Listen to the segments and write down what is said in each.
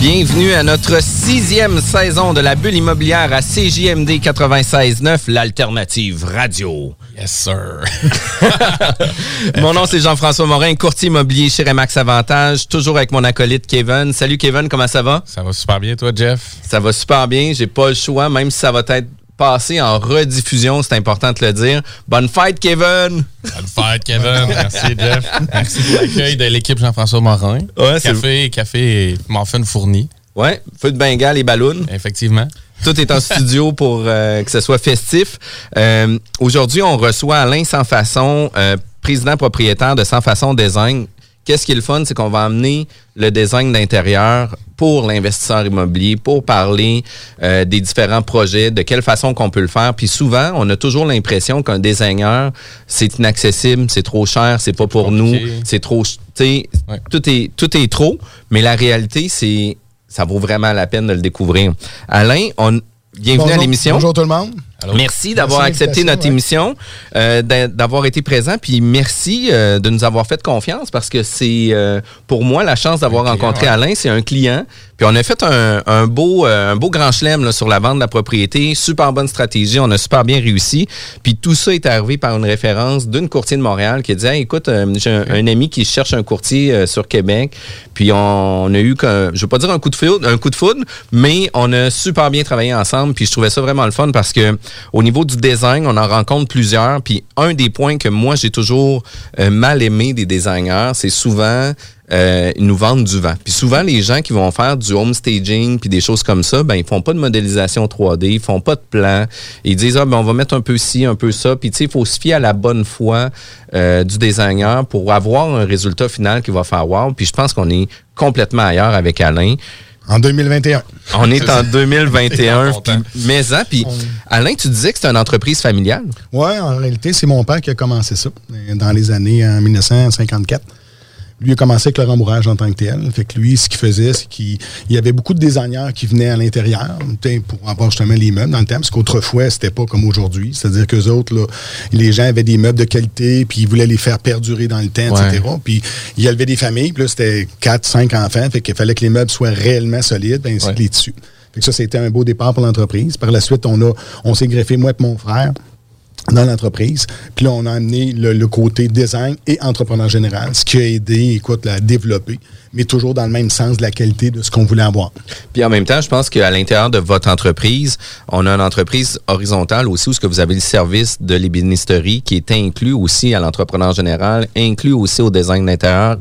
Bienvenue à notre sixième saison de la bulle immobilière à CJMD 96.9, l'alternative radio. Yes, sir. Mon nom, c'est Jean-François Morin, courtier immobilier chez Remax Avantage, toujours avec mon acolyte Kevin. Salut Kevin, comment ça va? Ça va super bien, toi, Jeff? Ça va super bien, j'ai pas le choix, même si ça va être passé en rediffusion, c'est important de le dire. Bonne fête, Kevin! Bonne fête, Kevin. Merci, Jeff. Merci pour l'accueil de l'équipe Jean-François Morin. Ouais, café, café et muffin fourni. Ouais, feu de Bengale et ballon. Effectivement. Tout est en studio pour euh, que ce soit festif. Euh, Aujourd'hui, on reçoit Alain Sans Façon, euh, président propriétaire de Sans Façon Design. Qu'est-ce qui est le fun, c'est qu'on va amener le design d'intérieur pour l'investisseur immobilier, pour parler euh, des différents projets, de quelle façon qu'on peut le faire. Puis souvent, on a toujours l'impression qu'un designer, c'est inaccessible, c'est trop cher, c'est pas pour nous, c'est trop, tu sais, Ouais. tout est tout est trop. Mais la réalité, c'est ça vaut vraiment la peine de le découvrir. Alain, on bienvenue à l'émission. Bonjour tout le monde. Merci d'avoir accepté notre émission, euh, d'a- d'avoir été présent, puis merci euh, de nous avoir fait confiance parce que c'est euh, pour moi la chance d'avoir rencontré ouais. Alain, c'est un client. Puis on a fait un, un beau euh, un beau grand chelem là, sur la vente de la propriété, super bonne stratégie, on a super bien réussi. Puis tout ça est arrivé par une référence d'une courtier de Montréal qui a dit Hey, écoute, euh, j'ai un, un ami qui cherche un courtier euh, sur Québec. Puis on, on a eu qu'un- je veux pas dire un coup de foudre, un coup de foudre, mais on a super bien travaillé ensemble. Puis je trouvais ça vraiment le fun parce que au niveau du design, on en rencontre plusieurs. Puis un des points que moi j'ai toujours euh, mal aimé des designers, c'est souvent euh, ils nous vendent du vent. Puis souvent, les gens qui vont faire du home staging puis des choses comme ça, ben ils font pas de modélisation 3D, ils font pas de plan. Ils disent ah ben on va mettre un peu ci, un peu ça. Puis tu sais, il faut se fier à la bonne foi euh, du designer pour avoir un résultat final qui va faire wow. Puis je pense qu'on est complètement ailleurs avec Alain. En 2021. On est en 2021. Content. puis- mais ça, puis Alain, tu disais que c'est une entreprise familiale. Ouais, en réalité, c'est mon père qui a commencé ça euh, dans les années en 1954. Lui a commencé avec le rembourrage en tant que tel. Fait que lui, ce qu'il faisait, c'est qu'il il y avait beaucoup de designers qui venaient à l'intérieur pour avoir justement les meubles dans le temps, parce qu'autrefois, c'était pas comme aujourd'hui. C'est-à-dire qu'eux autres, là, les gens avaient des meubles de qualité, puis ils voulaient les faire perdurer dans le temps, etc. Puis il y avait des familles, puis là, c'était 4, 5 enfants, fait qu'il fallait que les meubles soient réellement solides, ainsi Ouais. que les tissus. Fait que ça, c'était un beau départ pour l'entreprise. Par la suite, on a, on s'est greffé, moi et mon frère, dans l'entreprise. Puis là, on a amené le, côté design et entrepreneur général, ce qui a aidé, écoute, à développer, mais toujours dans le même sens de la qualité de ce qu'on voulait avoir. Puis en même temps, je pense qu'à l'intérieur de votre entreprise, on a une entreprise horizontale aussi où ce que vous avez le service de l'ébénisterie qui est inclus aussi à l'entrepreneur général, inclus aussi au design d'intérieur,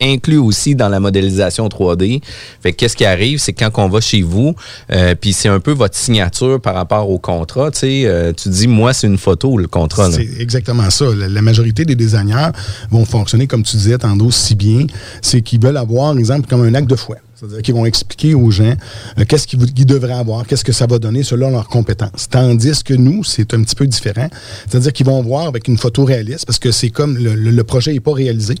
inclus aussi dans la modélisation 3D. Fait que qu'est-ce qui arrive, c'est quand on va chez vous, euh, puis c'est un peu votre signature par rapport au contrat. Tu euh, dis moi c'est une photo le contrat. C'est exactement ça. La, majorité des designers vont fonctionner, comme tu disais tantôt, si bien, c'est qu'ils veulent avoir, par exemple, comme un acte de foi. C'est-à-dire qu'ils vont expliquer aux gens euh, qu'est-ce qu'ils, devraient avoir, qu'est-ce que ça va donner selon leurs compétences. Tandis que nous, c'est un petit peu différent. C'est-à-dire qu'ils vont voir avec une photo réaliste, parce que c'est comme le projet n'est pas réalisé.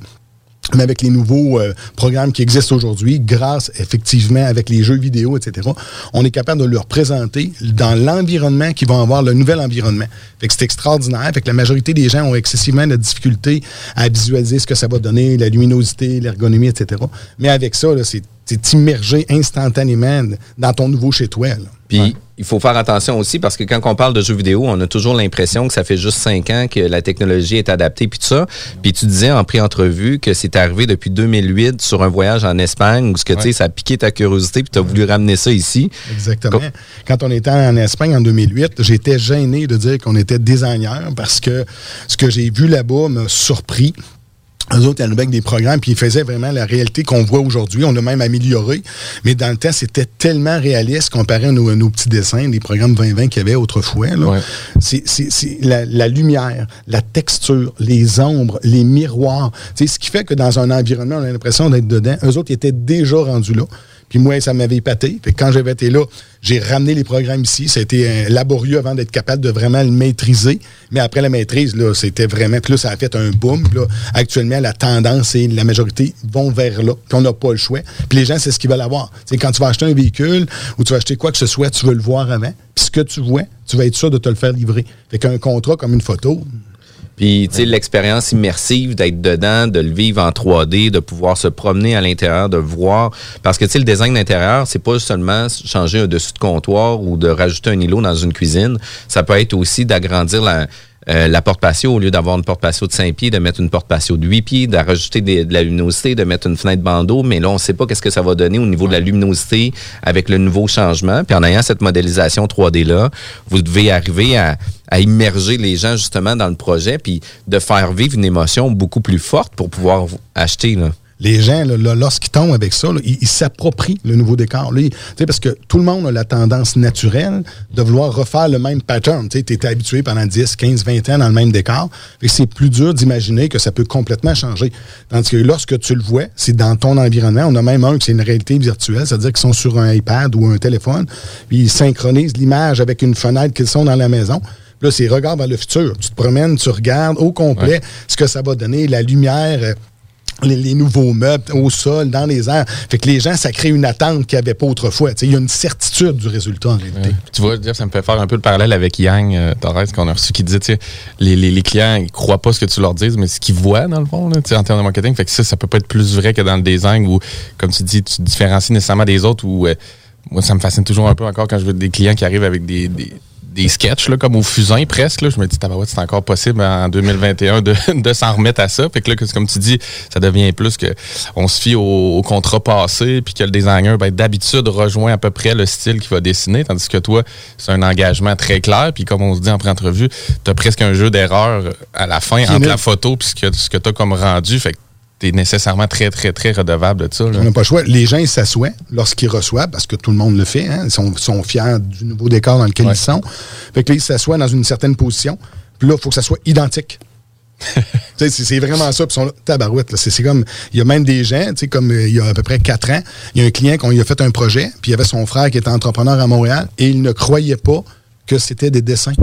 Mais avec les nouveaux euh, programmes qui existent aujourd'hui, grâce effectivement avec les jeux vidéo, etc., on est capable de leur présenter dans l'environnement qu'ils vont avoir, le nouvel environnement. Fait que c'est extraordinaire. Fait que la majorité des gens ont excessivement de difficulté à visualiser ce que ça va donner, la luminosité, l'ergonomie, etc. Mais avec ça, là, c'est c'est immergé instantanément dans ton nouveau chez toi. Puis Ouais. il faut faire attention aussi parce que quand on parle de jeux vidéo, on a toujours l'impression que ça fait juste cinq ans que la technologie est adaptée puis tout ça. Puis tu disais en pré-entrevue que c'est arrivé depuis 2008 sur un voyage en Espagne où ce que tu sais ça a piqué ta curiosité puis tu as voulu ramener ça ici. Exactement. Quand on était en Espagne en 2008, j'étais gêné de dire qu'on était designer parce que ce que j'ai vu là-bas m'a surpris. Eux autres, ils avec des programmes, puis ils faisaient vraiment la réalité qu'on voit aujourd'hui. On a même amélioré. Mais dans le temps, c'était tellement réaliste comparé à nos, nos petits dessins, les programmes 2020 qu'il y avait autrefois. Ouais. C'est c'est- c'est la, la lumière, la texture, les ombres, les miroirs. Sais, ce qui fait que dans un environnement, on a l'impression d'être dedans. Eux autres, ils étaient déjà rendus là. Puis moi, ça m'avait épaté. Quand j'avais été là, j'ai ramené les programmes ici. Ça a été laborieux avant d'être capable de vraiment le maîtriser. Mais après la maîtrise, là, c'était vraiment... Puis là, ça a fait un boom. Là, actuellement, la tendance et la majorité vont vers là. Puis on n'a pas le choix. Puis les gens, c'est ce qu'ils veulent avoir. C'est quand tu vas acheter un véhicule ou tu vas acheter quoi que ce soit, tu veux le voir avant. Puis ce que tu vois, tu vas être sûr de te le faire livrer. Fait qu'un contrat comme une photo, Puis, tu sais, l'expérience immersive d'être dedans, de le vivre en 3D, de pouvoir se promener à l'intérieur, de voir. Parce que, tu sais, le design d'intérieur, c'est pas seulement changer un dessus de comptoir ou de rajouter un îlot dans une cuisine. Ça peut être aussi d'agrandir la, euh, la porte patio au lieu d'avoir une porte patio de 5 pieds, de mettre une porte patio de 8 pieds, de rajouter des- de la luminosité, de mettre une fenêtre bandeau. Mais là, on sait pas qu'est-ce que ça va donner au niveau de la luminosité avec le nouveau changement. Puis en ayant cette modélisation 3D-là, vous devez arriver à, immerger les gens justement dans le projet puis de faire vivre une émotion beaucoup plus forte pour pouvoir acheter. Là. Les gens, lorsqu'ils tombent avec ça, là, ils s'approprient le nouveau décor. Là, ils- parce que tout le monde a la tendance naturelle de vouloir refaire le même pattern. Tu étais habitué pendant 10, 15, 20 ans dans le même décor. Que c'est plus dur d'imaginer que ça peut complètement changer. Tandis que lorsque tu le vois, c'est dans ton environnement. On a même un qui c'est une réalité virtuelle, c'est-à-dire qu'ils sont sur un iPad ou un téléphone, puis ils synchronisent l'image avec une fenêtre qu'ils sont dans la maison. Puis Là, c'est regard vers le futur. Tu te promènes, tu regardes au complet ce que ça va donner, la lumière. Les, nouveaux meubles au sol, dans les airs. Fait que les gens, ça crée une attente qu'il n'y avait pas autrefois. Il y a une certitude du résultat en réalité. Tu vois, ça me fait faire un peu le parallèle avec Yang euh, Torres qu'on a reçu qui disait, les, les, les clients, ils croient pas ce que tu leur dises, mais ce qu'ils voient dans le fond, là, en termes de marketing. Fait que ça, ça peut pas être plus vrai que dans le design où, comme tu dis, tu te différencies nécessairement des autres où, euh, moi, ça me fascine toujours un peu encore quand je vois des clients qui arrivent avec des, des, des sketchs, là, comme au fusain presque. Là, je me dis, tabarouette, c'est encore possible en 2021 de, de s'en remettre à ça. Fait que là, comme tu dis, ça devient plus que on se fie au, au contrat passé, puis que le designer, ben, d'habitude, rejoint à peu près le style qu'il va dessiner, tandis que toi, c'est un engagement très clair. Puis comme on se dit en pré-entrevue, tu as presque un jeu d'erreur à la fin entre la photo puis ce que, ce que tu as comme rendu. Fait que tu es nécessairement très, très, très redevable de ça. là. On n'a pas le choix. Les gens, ils s'assoient lorsqu'ils reçoivent, parce que tout le monde le fait. hein. Ils sont, sont fiers du nouveau décor dans lequel Ouais. ils sont. Fait que là, ils s'assoient dans une certaine position. Puis là, il faut que ça soit identique. C'est vraiment ça. Puis ils sont là, tabarouette. là. C'est c'est comme, il y a même des gens, tu sais, comme euh, il y a à peu près quatre ans, il y a un client qu'on lui a fait un projet, puis il y avait son frère qui était entrepreneur à Montréal, et il ne croyait pas que c'était des dessins.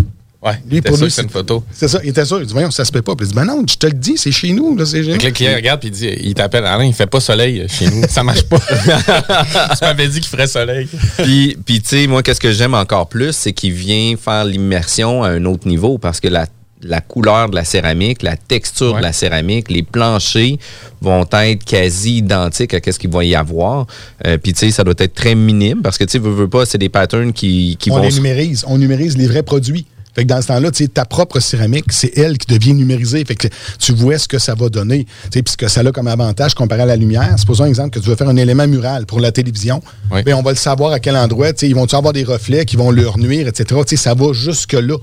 Ouais, Lui, pour sûr lui, que c'est une photo. C'est ça, il était sûr. Il dit, voyons, ça se fait pas. Puis il dit, ben non, je te le dis, c'est chez nous, là, c'est le client regarde puis il dit il t'appelle Alain, il fait pas soleil chez nous, ça marche pas. tu m'avais dit qu'il ferait soleil. Puis, puis tu sais, moi, qu'est-ce que j'aime encore plus, c'est qu'il vient faire l'immersion à un autre niveau parce que la, la couleur de la céramique, la texture Ouais. de la céramique, les planchers vont être quasi identiques à ce qu'il va y avoir. Euh, puis, tu sais, ça doit être très minime parce que, tu sais, veux, veux pas, c'est des patterns qui, qui on vont... les se- numérise. On numérise les vrais produits. Fait que dans ce temps-là, tu sais, ta propre céramique, c'est elle qui devient numérisée. Fait que tu vois ce que ça va donner. Tu sais, Puis ce que ça a comme avantage comparé à la lumière. Supposons un exemple que tu veux faire un élément mural pour la télévision. Oui. Ben, on va le savoir à quel endroit. Tu sais, Ils vont-tu avoir des reflets qui vont leur nuire, etc. Tu sais, Ça va jusque-là.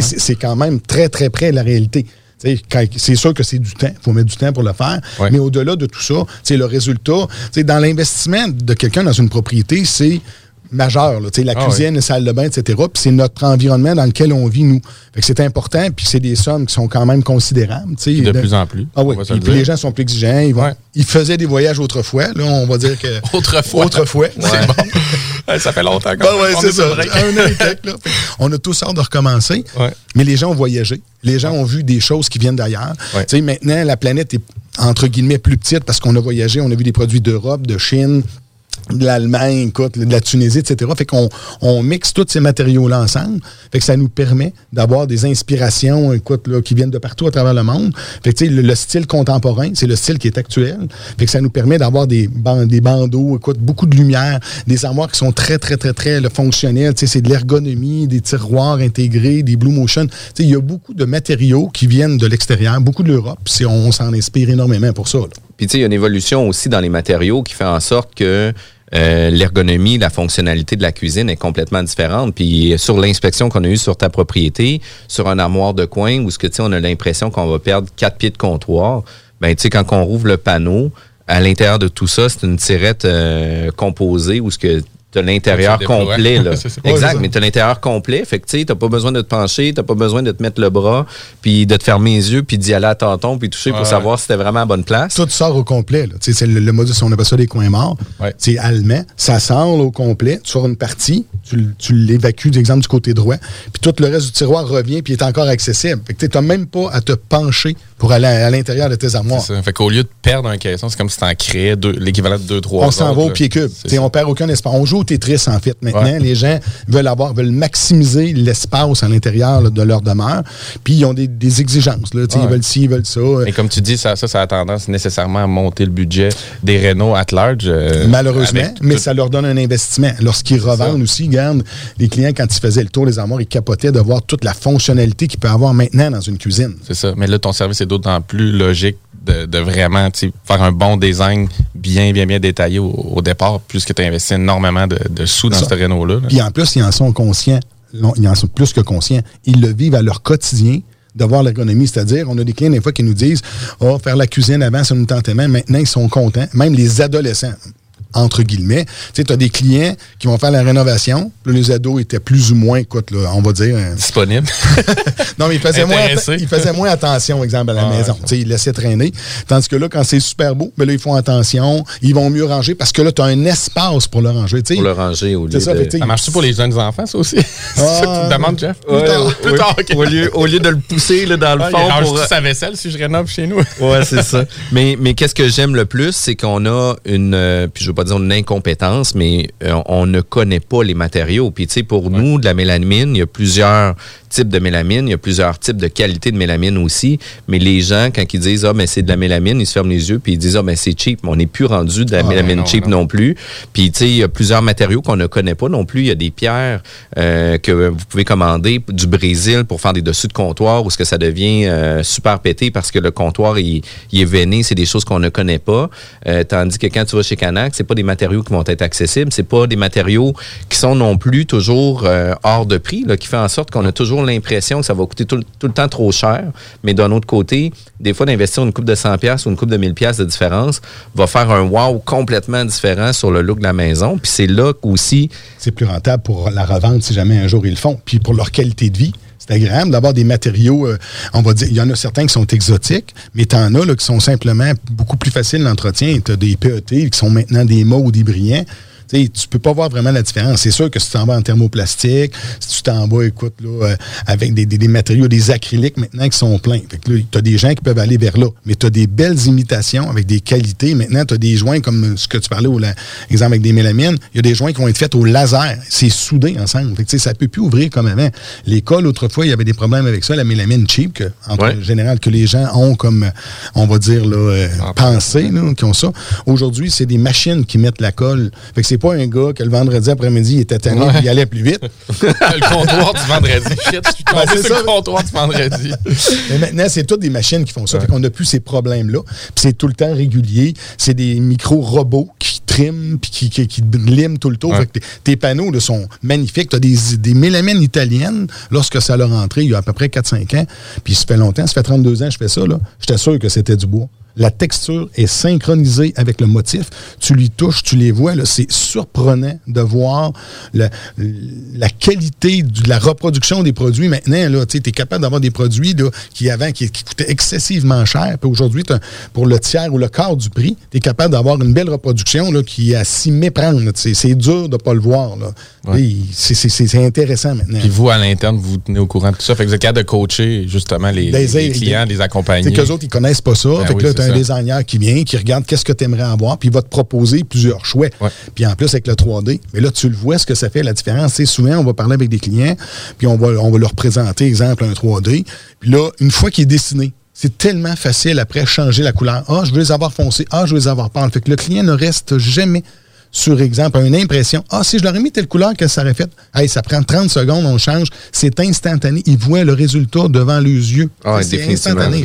C'est c'est quand même très, très près de la réalité. Tu sais, quand- C'est sûr que c'est du temps. Il faut mettre du temps pour le faire. Mais au-delà de tout ça, sais, le résultat, dans l'investissement de quelqu'un dans une propriété, c'est majeur. là. La Ah cuisine, la salle de bain, etc. Puis c'est notre environnement dans lequel on vit, nous. Fait que c'est important, puis c'est des sommes qui sont quand même considérables. de plus en plus, Ah oui, puis, le les gens sont plus exigeants. Ils, vont- Ouais. ils faisaient des voyages autrefois. Là, on va dire que... Autrefois. Autrefois. Bon. Ça fait longtemps qu'on Ah ouais, c'est ça. Un an et quelques, là. On a tous hâte de recommencer. Ouais. Mais les gens ont voyagé. Les gens ont vu des choses qui viennent d'ailleurs. Maintenant, la planète est entre guillemets plus petite parce qu'on a voyagé. On a vu des produits d'Europe, de Chine, de l'Allemagne, écoute, de la Tunisie, etc. Fait qu'on on mixe tous ces matériaux-là ensemble. Fait que ça nous permet d'avoir des inspirations, qui viennent de partout à travers le monde. Fait que, le, le style contemporain, c'est le style qui est actuel. Fait que ça nous permet d'avoir des, ban- des bandeaux, écoute, beaucoup de lumière, des armoires qui sont très, très, très, très fonctionnelles. C'est de l'ergonomie, des tiroirs intégrés, des Blue Motion. Il y a beaucoup de matériaux qui viennent de l'extérieur, beaucoup de l'Europe. On, on s'en inspire énormément pour ça. Puis tu sais, il y a une évolution aussi dans les matériaux qui fait en sorte que euh, l'ergonomie, la fonctionnalité de la cuisine est complètement différente. Puis sur l'inspection qu'on a eue sur ta propriété, sur un armoire de coin où ce que tu sais, on a l'impression qu'on va perdre quatre pieds de comptoir, ben tu sais, quand on rouvre le panneau, à l'intérieur de tout ça, c'est une tirette euh, composée où ce que tu as l'intérieur complet. Là. Exact, mais tu as l'intérieur complet. Fait que tu t'as pas besoin de te pencher, t'as pas besoin de te mettre le bras, puis de te fermer les yeux, puis d'y aller à tâtons, puis toucher pour savoir si c'était vraiment à bonne place. Tout sort au complet. là. Tu sais, C'est le, le modus, on appelle ça des coins morts. Ouais. C'est allemand. Ça sort là, au complet. Tu sors une partie, tu, l'évacues, d'exemple, du côté droit. Puis tout le reste du tiroir revient, puis est encore accessible. Fait que tu n'as même pas à te pencher pour aller à, à l'intérieur de tes armoires. C'est ça. Fait qu'au lieu de perdre un caisson, c'est comme si tu en créais l'équivalent de 2-3 On s'en va au pied cube. On perd aucun espace. On joue au Tetris, en fait. Maintenant, Ouais. les gens veulent avoir, veulent maximiser l'espace à l'intérieur de leur demeure. Puis ils ont des, des exigences. Là, Ouais. Ils veulent ci, ils veulent ça. Et comme tu dis, ça, ça, ça a tendance nécessairement à monter le budget des Renault at large. euh, Malheureusement, avec mais tout- ça leur donne un investissement. Lorsqu'ils revendent aussi, regarde, les clients, quand ils faisaient le tour des armoires, ils capotaient de voir toute la fonctionnalité qu'il peut avoir maintenant dans une cuisine. C'est ça. Mais là, ton service est d'autant plus logique de, de vraiment faire un bon design bien, bien, bien détaillé au, au départ, puisque tu as investi énormément de, de sous dans Ça. ce Renault-là. là. Puis en plus, ils en sont conscients. Ils en sont plus que conscients. Ils le vivent à leur quotidien de voir l'ergonomie. C'est-à-dire, on a des clients des fois qui nous disent Oh, faire la cuisine avant, ça nous tentait même. Maintenant, ils sont contents. Même les adolescents, entre guillemets. Tu sais, tu as des clients qui vont faire la rénovation. Là, les ados étaient plus ou moins, écoute, là, on va dire. euh, Disponible. Non, mais il faisait, moins, Intéressé. atta- il faisait moins attention, exemple, à la Ah, maison. ouais. Tu sais, il laissait traîner. Tandis que là, quand c'est super beau, ben là, ils font attention. Ils vont mieux ranger parce que là, tu as un espace pour le ranger. tu sais. Pour le ranger au lieu ça, de... ça marche-tu pour les jeunes enfants, ça aussi? c'est ça que tu te demandes, Jeff? Plus tard. Plus tard, ok. au, lieu, au lieu de le pousser là, dans le Ah, il fond range pour... sa vaisselle si je rénove chez nous. Ouais, c'est ça. Mais, mais qu'est-ce que j'aime le plus, c'est qu'on a une, euh, puis je veux pas dire une incompétence, mais euh, on ne connaît pas les matériaux. Puis tu sais, pour nous, de la mélamine, il y a plusieurs types de mélamine, il y a plusieurs types de qualités de mélamine aussi. Mais les gens, quand ils disent ah mais c'est de la mélamine, ils se ferment les yeux puis ils disent ah mais c'est cheap. Mais on n'est plus rendu de la Ah, mélamine non, cheap non. non. plus. Puis tu sais, il y a plusieurs matériaux qu'on ne connaît pas non plus. Il y a des pierres euh, que vous pouvez commander du Brésil pour faire des dessus de comptoir où ce que ça devient euh, super pété parce que le comptoir il, il est veiné, c'est des choses qu'on ne connaît pas. Euh, tandis que quand tu vas chez Canac, c'est pas des matériaux qui vont être accessibles, c'est pas des matériaux qui sont non plus toujours hors de prix, là, qui fait en sorte qu'on a toujours l'impression que ça va coûter tout, le- temps trop cher. Mais d'un autre côté, des fois d'investir une coupe de 100 pièces ou une coupe de 1000 pièces de différence va faire un wow complètement différent sur le look de la maison. Puis c'est là aussi c'est plus rentable pour la revente si jamais un jour ils le font. Puis pour leur qualité de vie, c'est agréable d'avoir des matériaux, euh, on va dire, il y en a certains qui sont exotiques, mais tu en as là, qui sont simplement beaucoup plus faciles d'entretien. Tu as des PET qui sont maintenant des maux ou des brillants. Tu tu peux pas voir vraiment la différence. C'est sûr que si tu t'en vas en thermoplastique, si tu t'en vas, écoute, là, euh, avec des, des- des matériaux, des acryliques maintenant qui sont pleins. Fait que là, tu as des gens qui peuvent aller vers là. Mais tu as des belles imitations avec des qualités. Maintenant, tu as des joints comme ce que tu parlais, au la- exemple avec des mélamines. Il y a des joints qui vont être faits au laser. C'est soudé ensemble. Fait que, ça peut plus ouvrir comme avant. Les cols, autrefois, il y avait des problèmes avec ça, la mélamine cheap, que, en Ouais. général, que les gens ont comme, on va dire, là, euh, En pensé, là, qui ont ça. Aujourd'hui, c'est des machines qui mettent la colle. Fait que c'est pas un gars que le vendredi après-midi, il était tanné Ouais. il allait plus vite. le comptoir du vendredi. Shit, je suis tombé Ben, c'est sur ça. le comptoir du vendredi. Mais maintenant, c'est toutes des machines qui font ça. Fait qu'on n'a plus ces problèmes-là. Puis c'est tout le temps régulier. C'est des micro-robots qui triment puis qui, qui, qui liment tout le tour. Ouais. Fait que tes, tes panneaux là, sont magnifiques. Tu as des, des mélamines italiennes lorsque ça leur rentré il y a à peu près 4-5 ans. Puis ça fait longtemps, ça fait 32 ans que je fais ça. là. J'étais sûr que c'était du bois. La texture est synchronisée avec le motif. Tu lui touches, tu les vois. C'est surprenant de voir la, la qualité de la reproduction des produits. Maintenant, tu es capable d'avoir des produits là, qui avant qui, qui coûtaient excessivement cher. Puis aujourd'hui, pour le tiers ou le quart du prix, tu es capable d'avoir une belle reproduction là, qui est à s'y méprendre. C'est dur de ne pas le voir. Ouais. C'est intéressant maintenant. Puis vous, à l'interne, vous vous tenez au courant de tout ça. Fait que vous êtes capable de coacher justement les, clients, des- les accompagner. C'est qu'eux autres, ils connaissent pas ça. Ben fait que là, un designer qui vient, qui regarde qu'est-ce que tu aimerais avoir, puis il va te proposer plusieurs choix. Ouais. Puis en plus, avec le 3D, mais là, tu le vois, ce que ça fait, la différence. C'est souvent, on va parler avec des clients, puis on va, on va leur présenter, exemple, un 3D. Puis là, une fois qu'il est dessiné, c'est tellement facile après changer la couleur. Ah, je veux les avoir foncés. Ah, je veux les avoir pâles. Fait que le client ne reste jamais sur exemple une impression. Ah, si je leur ai mis telle couleur, que ça aurait fait? Hey, ça prend 30 secondes, on change. C'est instantané. Ils voient le résultat devant les yeux. Ah, c'est instantané.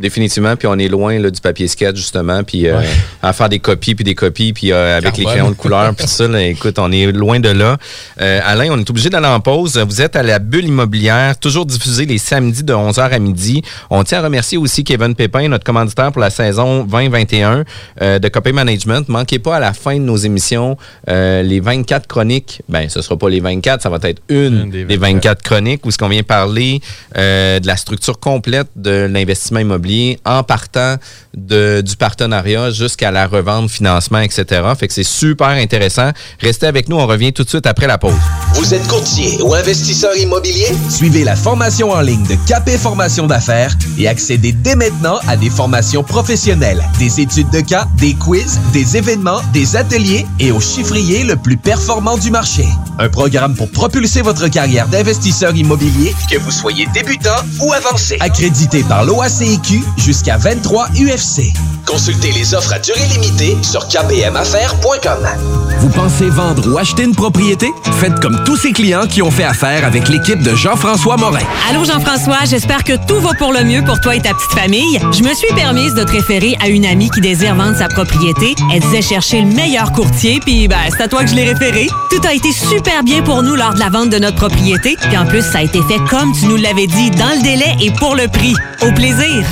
Définitivement, puis on est loin là, du papier sketch, justement, puis euh, à faire des copies, puis des copies, puis euh, avec les crayons de couleur, puis tout ça, là, écoute, on est loin de là. Euh, Alain, on est obligé d'aller en pause. Vous êtes à la bulle immobilière, toujours diffusé les samedis de 11h à midi. On tient à remercier aussi Kevin Pépin, notre commanditaire pour la saison 2021 euh, de Copy Management. Manquez pas à la fin de nos émissions les 24 chroniques. Ben, ce sera pas les 24, ça va être une, Une des des 24 chroniques où ce qu'on vient parler de la structure complète de l'investissement immobilier en partant de, du partenariat jusqu'à la revente, financement, etc. Fait que c'est super intéressant. Restez avec nous, on revient tout de suite après la pause. Vous êtes courtier ou investisseur immobilier? Suivez la formation en ligne de Capé Formation d'affaires et accédez dès maintenant à des formations professionnelles, des études de cas, des quiz, des événements, des ateliers et au chiffrier le plus performant du marché. Un programme pour propulser votre carrière d'investisseur immobilier, Que vous soyez débutant ou avancé. accrédité par l'OACIQ jusqu'à 23 UFC. Consultez les offres à durée limitée sur kbmaffaires.com. Vous pensez vendre ou acheter une propriété? Faites comme tous ces clients qui ont fait affaire avec l'équipe de Jean-François Morin. Allô Jean-François, j'espère que tout va pour le mieux pour toi et ta petite famille. Je me suis permise de te référer à une amie qui désire vendre sa propriété. Elle disait chercher le meilleur courtier, puis ben, c'est à toi que je l'ai référé. Tout a été super bien pour nous lors de la vente de notre propriété, puis en plus, ça a été fait comme tu nous l'avais dit, dans le délai et pour le prix. Au plaisir!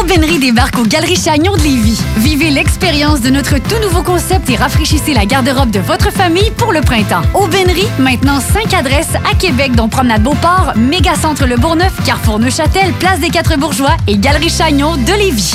Aubainerie débarque au Galeries Chagnon de Lévis. Vivez l'expérience de notre tout nouveau concept et rafraîchissez la garde-robe de votre famille pour le printemps. Aubainerie, maintenant 5 adresses à Québec, dont Promenade Beauport, Mégacentre Le Bourgneuf, Carrefour Neuchâtel, Place des Quatre Bourgeois et Galerie Chagnon de Lévis.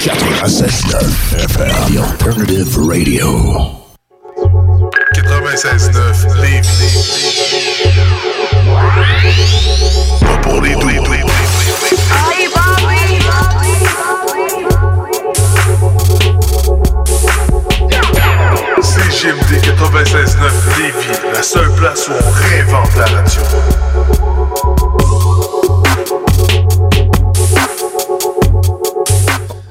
FM, the alternative radio. 96.9 Lévis. Pas pour les doux. CGMD 96.9 Lévis, la seule place où on réinvente la radio.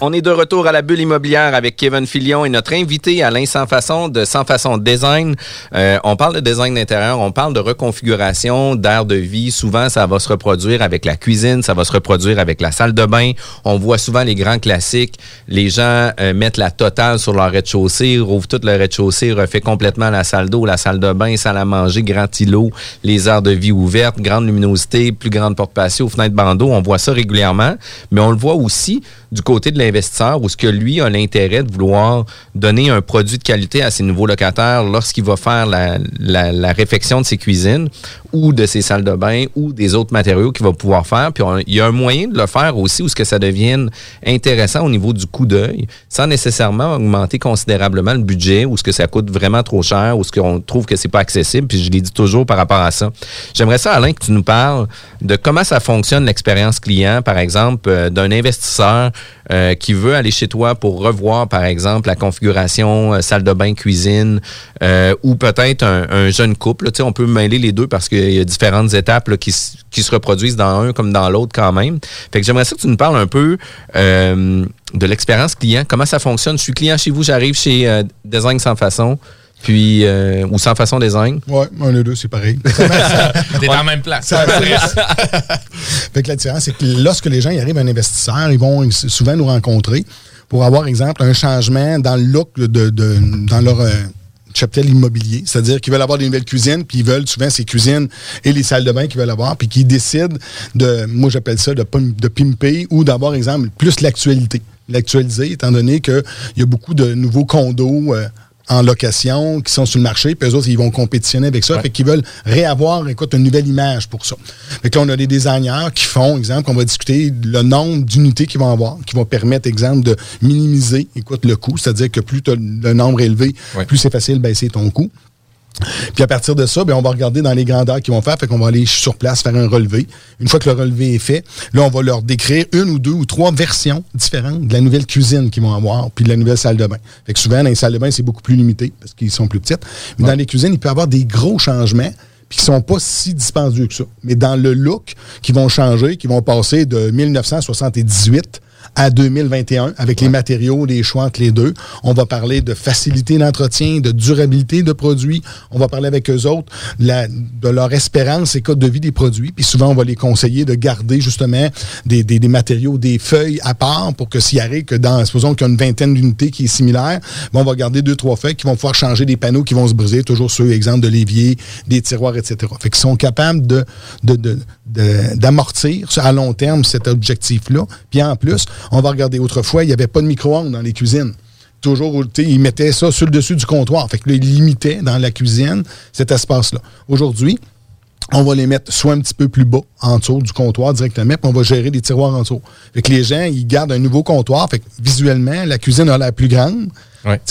On est de retour à la bulle immobilière avec Kevin Filion et notre invité Alain Sans Façon de Sans Design. Euh, on parle de design d'intérieur, on parle de reconfiguration, d'air de vie. Souvent, ça va se reproduire avec la cuisine, ça va se reproduire avec la salle de bain. On voit souvent les grands classiques. Les gens euh, mettent la totale sur leur rez-de-chaussée, rouvrent tout le rez-de-chaussée, refait complètement la salle d'eau, la salle de bain, salle à manger, grand îlot, les aires de vie ouvertes, grande luminosité, plus grande porte patio, fenêtre bandeau. On voit ça régulièrement, mais on le voit aussi du côté de l'investisseur où ce que lui a l'intérêt de vouloir donner un produit de qualité à ses nouveaux locataires lorsqu'il va faire la réfection de ses cuisines ou de ses salles de bain ou des autres matériaux qu'il va pouvoir faire. Puis il y a un moyen de le faire aussi où ce que ça devienne intéressant au niveau du coût d'œil sans nécessairement augmenter considérablement le budget ou ce que ça coûte vraiment trop cher ou ce qu'on trouve que c'est pas accessible. Puis je l'ai dit toujours par rapport à ça. J'aimerais ça, Alain, que tu nous parles de comment ça fonctionne l'expérience client, par exemple, euh, d'un investisseur euh, qui veut aller chez toi pour revoir, par exemple, la configuration euh, salle de bain, cuisine, ou peut-être un, un jeune couple. là. On peut mêler les deux parce qu'il y a différentes étapes là, qui, se reproduisent dans un comme dans l'autre quand même. Fait que j'aimerais ça que tu nous parles un peu euh, de l'expérience client. Comment ça fonctionne? Je suis client chez vous, j'arrive chez euh, Design Sans Façon. Puis, euh, ou sans façon design. Ouais, un et deux, c'est pareil. T'es dans la même place. Ça fait que la différence, c'est que lorsque les gens y arrivent, un investisseur, ils vont souvent nous rencontrer pour avoir, exemple, un changement dans le look de, de- dans leur euh, cheptel immobilier. C'est-à-dire qu'ils veulent avoir des nouvelles cuisines, puis ils veulent souvent ces cuisines et les salles de bain qu'ils veulent avoir, puis qu'ils décident de, moi j'appelle ça de, de pimper ou d'avoir, exemple, plus l'actualité. L'actualiser, étant donné qu'il y a beaucoup de nouveaux condos. euh, en location, qui sont sur le marché, puis eux autres, ils vont compétitionner avec ça. Fait qu'ils veulent réavoir, écoute, une nouvelle image pour ça. Fait que là, on a des designers qui font, exemple, on va discuter le nombre d'unités qu'ils vont avoir, qui vont permettre, exemple, de minimiser, écoute, le coût. C'est-à-dire que plus tu as le nombre élevé, plus c'est facile de baisser ton coût. Puis à partir de ça, ben, on va regarder dans les grandeurs qu'ils vont faire. Fait qu'on va aller sur place faire un relevé. Une fois que le relevé est fait, là, on va leur décrire une ou deux ou trois versions différentes de la nouvelle cuisine qu'ils vont avoir, puis de la nouvelle salle de bain. Fait que souvent, dans les salles de bain, c'est beaucoup plus limité parce qu'ils sont plus petites. Mais dans les cuisines, il peut y avoir des gros changements puis qui sont pas si dispendieux que ça. Mais dans le look, qui vont changer, qui vont passer de 1978 à 2021 avec les matériaux, les choix entre les deux. On va parler de facilité d'entretien, de durabilité de produits. On va parler avec eux autres de, la- de leur espérance et code de vie des produits. Puis souvent, on va les conseiller de garder justement des, des- des matériaux, des feuilles à part pour que s'il arrive que dans, supposons qu'il y a une vingtaine d'unités qui est similaire, ben, on va garder deux, trois feuilles qui vont pouvoir changer des panneaux qui vont se briser, toujours ceux, exemple, de l'évier, des tiroirs, etc. Fait qu'ils sont capables de, de, de- de- d'amortir à long terme cet objectif-là. Puis en plus, on va regarder autrefois, il n'y avait pas de micro-ondes dans les cuisines. Toujours, ils mettaient ça sur le dessus du comptoir. Fait que là, ils limitaient dans la cuisine cet espace-là. Aujourd'hui, on va les mettre soit un petit peu plus bas, en dessous du comptoir directement, puis on va gérer des tiroirs en dessous. Fait que les gens, ils gardent un nouveau comptoir. Fait que visuellement, la cuisine a l'air plus grande.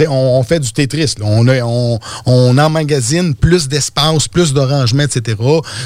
On, on fait du Tetris. là. On, a- on, on emmagasine plus d'espace, plus de rangement, etc.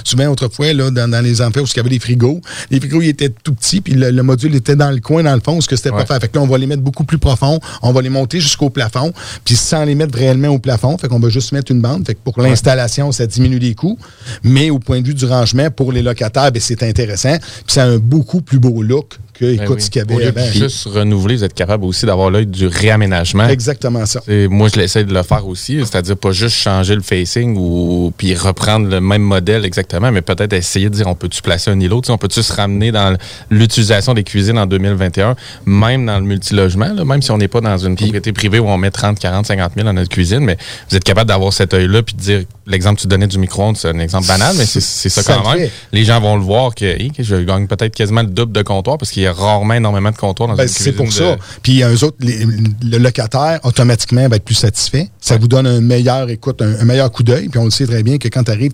Souvent, autrefois, là, dans, dans les enfants où il y avait des frigos, les frigos ils étaient tout petits, puis le, le module était dans le coin, dans le fond, ce que c'était pas fait. Fait que là, on va les mettre beaucoup plus profond. On va les monter jusqu'au plafond, puis sans les mettre réellement au plafond. Fait qu'on va juste mettre une bande. Fait que pour l'installation, ça diminue les coûts. Mais au point de vue du rangement, pour les locataires, ben, c'est intéressant. Puis c'est un beaucoup plus beau look que, Ben écoute, oui. ce qu'il y Au avait lieu de avant. juste renouveler, vous êtes capable aussi d'avoir l'œil du réaménagement. Exactement ça. Et moi, je l'essaie de le faire aussi, c'est-à-dire pas juste changer le facing ou puis reprendre le même modèle exactement, mais peut-être essayer de dire on peut-tu placer un îlot, Tu sais, on peut-tu se ramener dans l'utilisation des cuisines en 2021, même dans le multilogement, là, même si on n'est pas dans une propriété privée où on met 30, 40, 50 000 dans notre cuisine, mais vous êtes capable d'avoir cet œil-là puis de dire l'exemple que tu donnais du micro-ondes, c'est un exemple banal, mais c'est ça quand même. fait. Les gens vont le voir que hey, je gagne peut-être quasiment le double de comptoir parce qu'il y a rarement énormément de comptoirs dans Ben, c'est pour de- ça. Puis eux autres, les- le locataire, automatiquement, va être plus satisfait. Ça vous donne un meilleur, écoute, un, un meilleur coup d'œil. Puis on le sait très bien que quand tu arrives,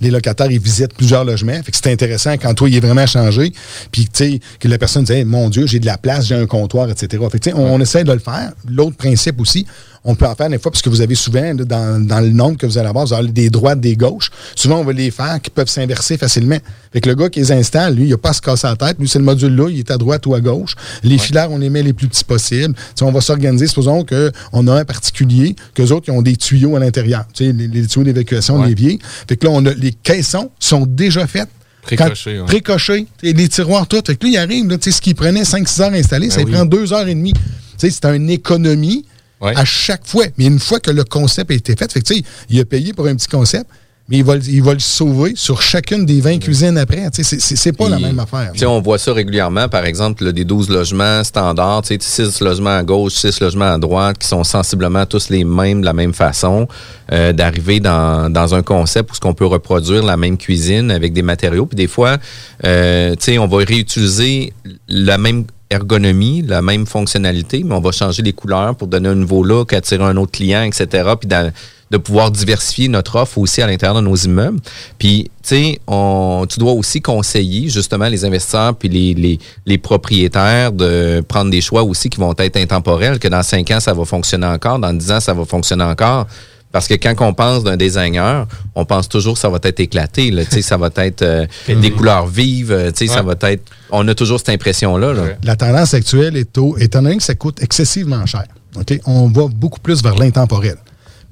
les locataires, ils visitent plusieurs logements. Fait que c'est intéressant quand toi, il est vraiment changé. Puis, tu sais, que la personne dit, Hey, mon Dieu, j'ai de la place, j'ai un comptoir, etc. Fait que, on, on essaie de le faire. L'autre principe aussi, on peut en faire des fois, parce que vous avez souvent, là, dans, dans le nombre que vous allez avoir, vous avez des droites, des gauches. Souvent, on va les faire qui peuvent s'inverser facilement. Fait que le gars qui les installe, lui, il n'a pas à se casser la tête. Lui, c'est le module là, il est à droite ou à gauche. Les filaires, on les met les plus petits possibles. On va s'organiser. Supposons qu'on a un particulier, qu'eux autres, ils ont des tuyaux à l'intérieur. Tu sais, les, les tuyaux d'évacuation, Ouais. l'évier. Fait que là, on a, les caissons sont déjà faites. Précochés, Quand- ouais. Sais, Les tiroirs, tout. Fait que là, il arrive, là, tu sais, ce qui prenait 5-6 heures à installer, Ben ça lui oui. prend 2 heures et demie. Tu sais, c'est une économie à chaque fois. Mais une fois que le concept a été fait, fait que, il a payé pour un petit concept, mais il va, le- il va le sauver sur chacune des 20 cuisines après. Tu sais, c'est- pas la même affaire. on voit ça régulièrement, par exemple, là, des 12 logements standards, tu sais, 6 logements à gauche, 6 logements à droite, qui sont sensiblement tous les mêmes, de la même façon, euh, d'arriver dans, dans un concept où ce qu'on peut reproduire la même cuisine avec des matériaux. Puis des fois, euh, tu sais, on va réutiliser la même ergonomie, la même fonctionnalité, mais on va changer les couleurs pour donner un nouveau look, attirer un autre client, etc. Puis de pouvoir diversifier notre offre aussi à l'intérieur de nos immeubles. Puis, tu sais, tu dois aussi conseiller justement les investisseurs puis les, les, propriétaires de prendre des choix aussi qui vont être intemporels, que dans 5 ans, ça va fonctionner encore, dans 10 ans, ça va fonctionner encore. Parce que quand on pense d'un designer, on pense toujours que ça va être éclaté. Là, Tu sais, ça va être euh, des couleurs vives. euh, tu sais, Ça va être. On a toujours cette impression-là. là. La tendance actuelle est au, étant donné que ça coûte excessivement cher, OK, on va beaucoup plus vers l'intemporel.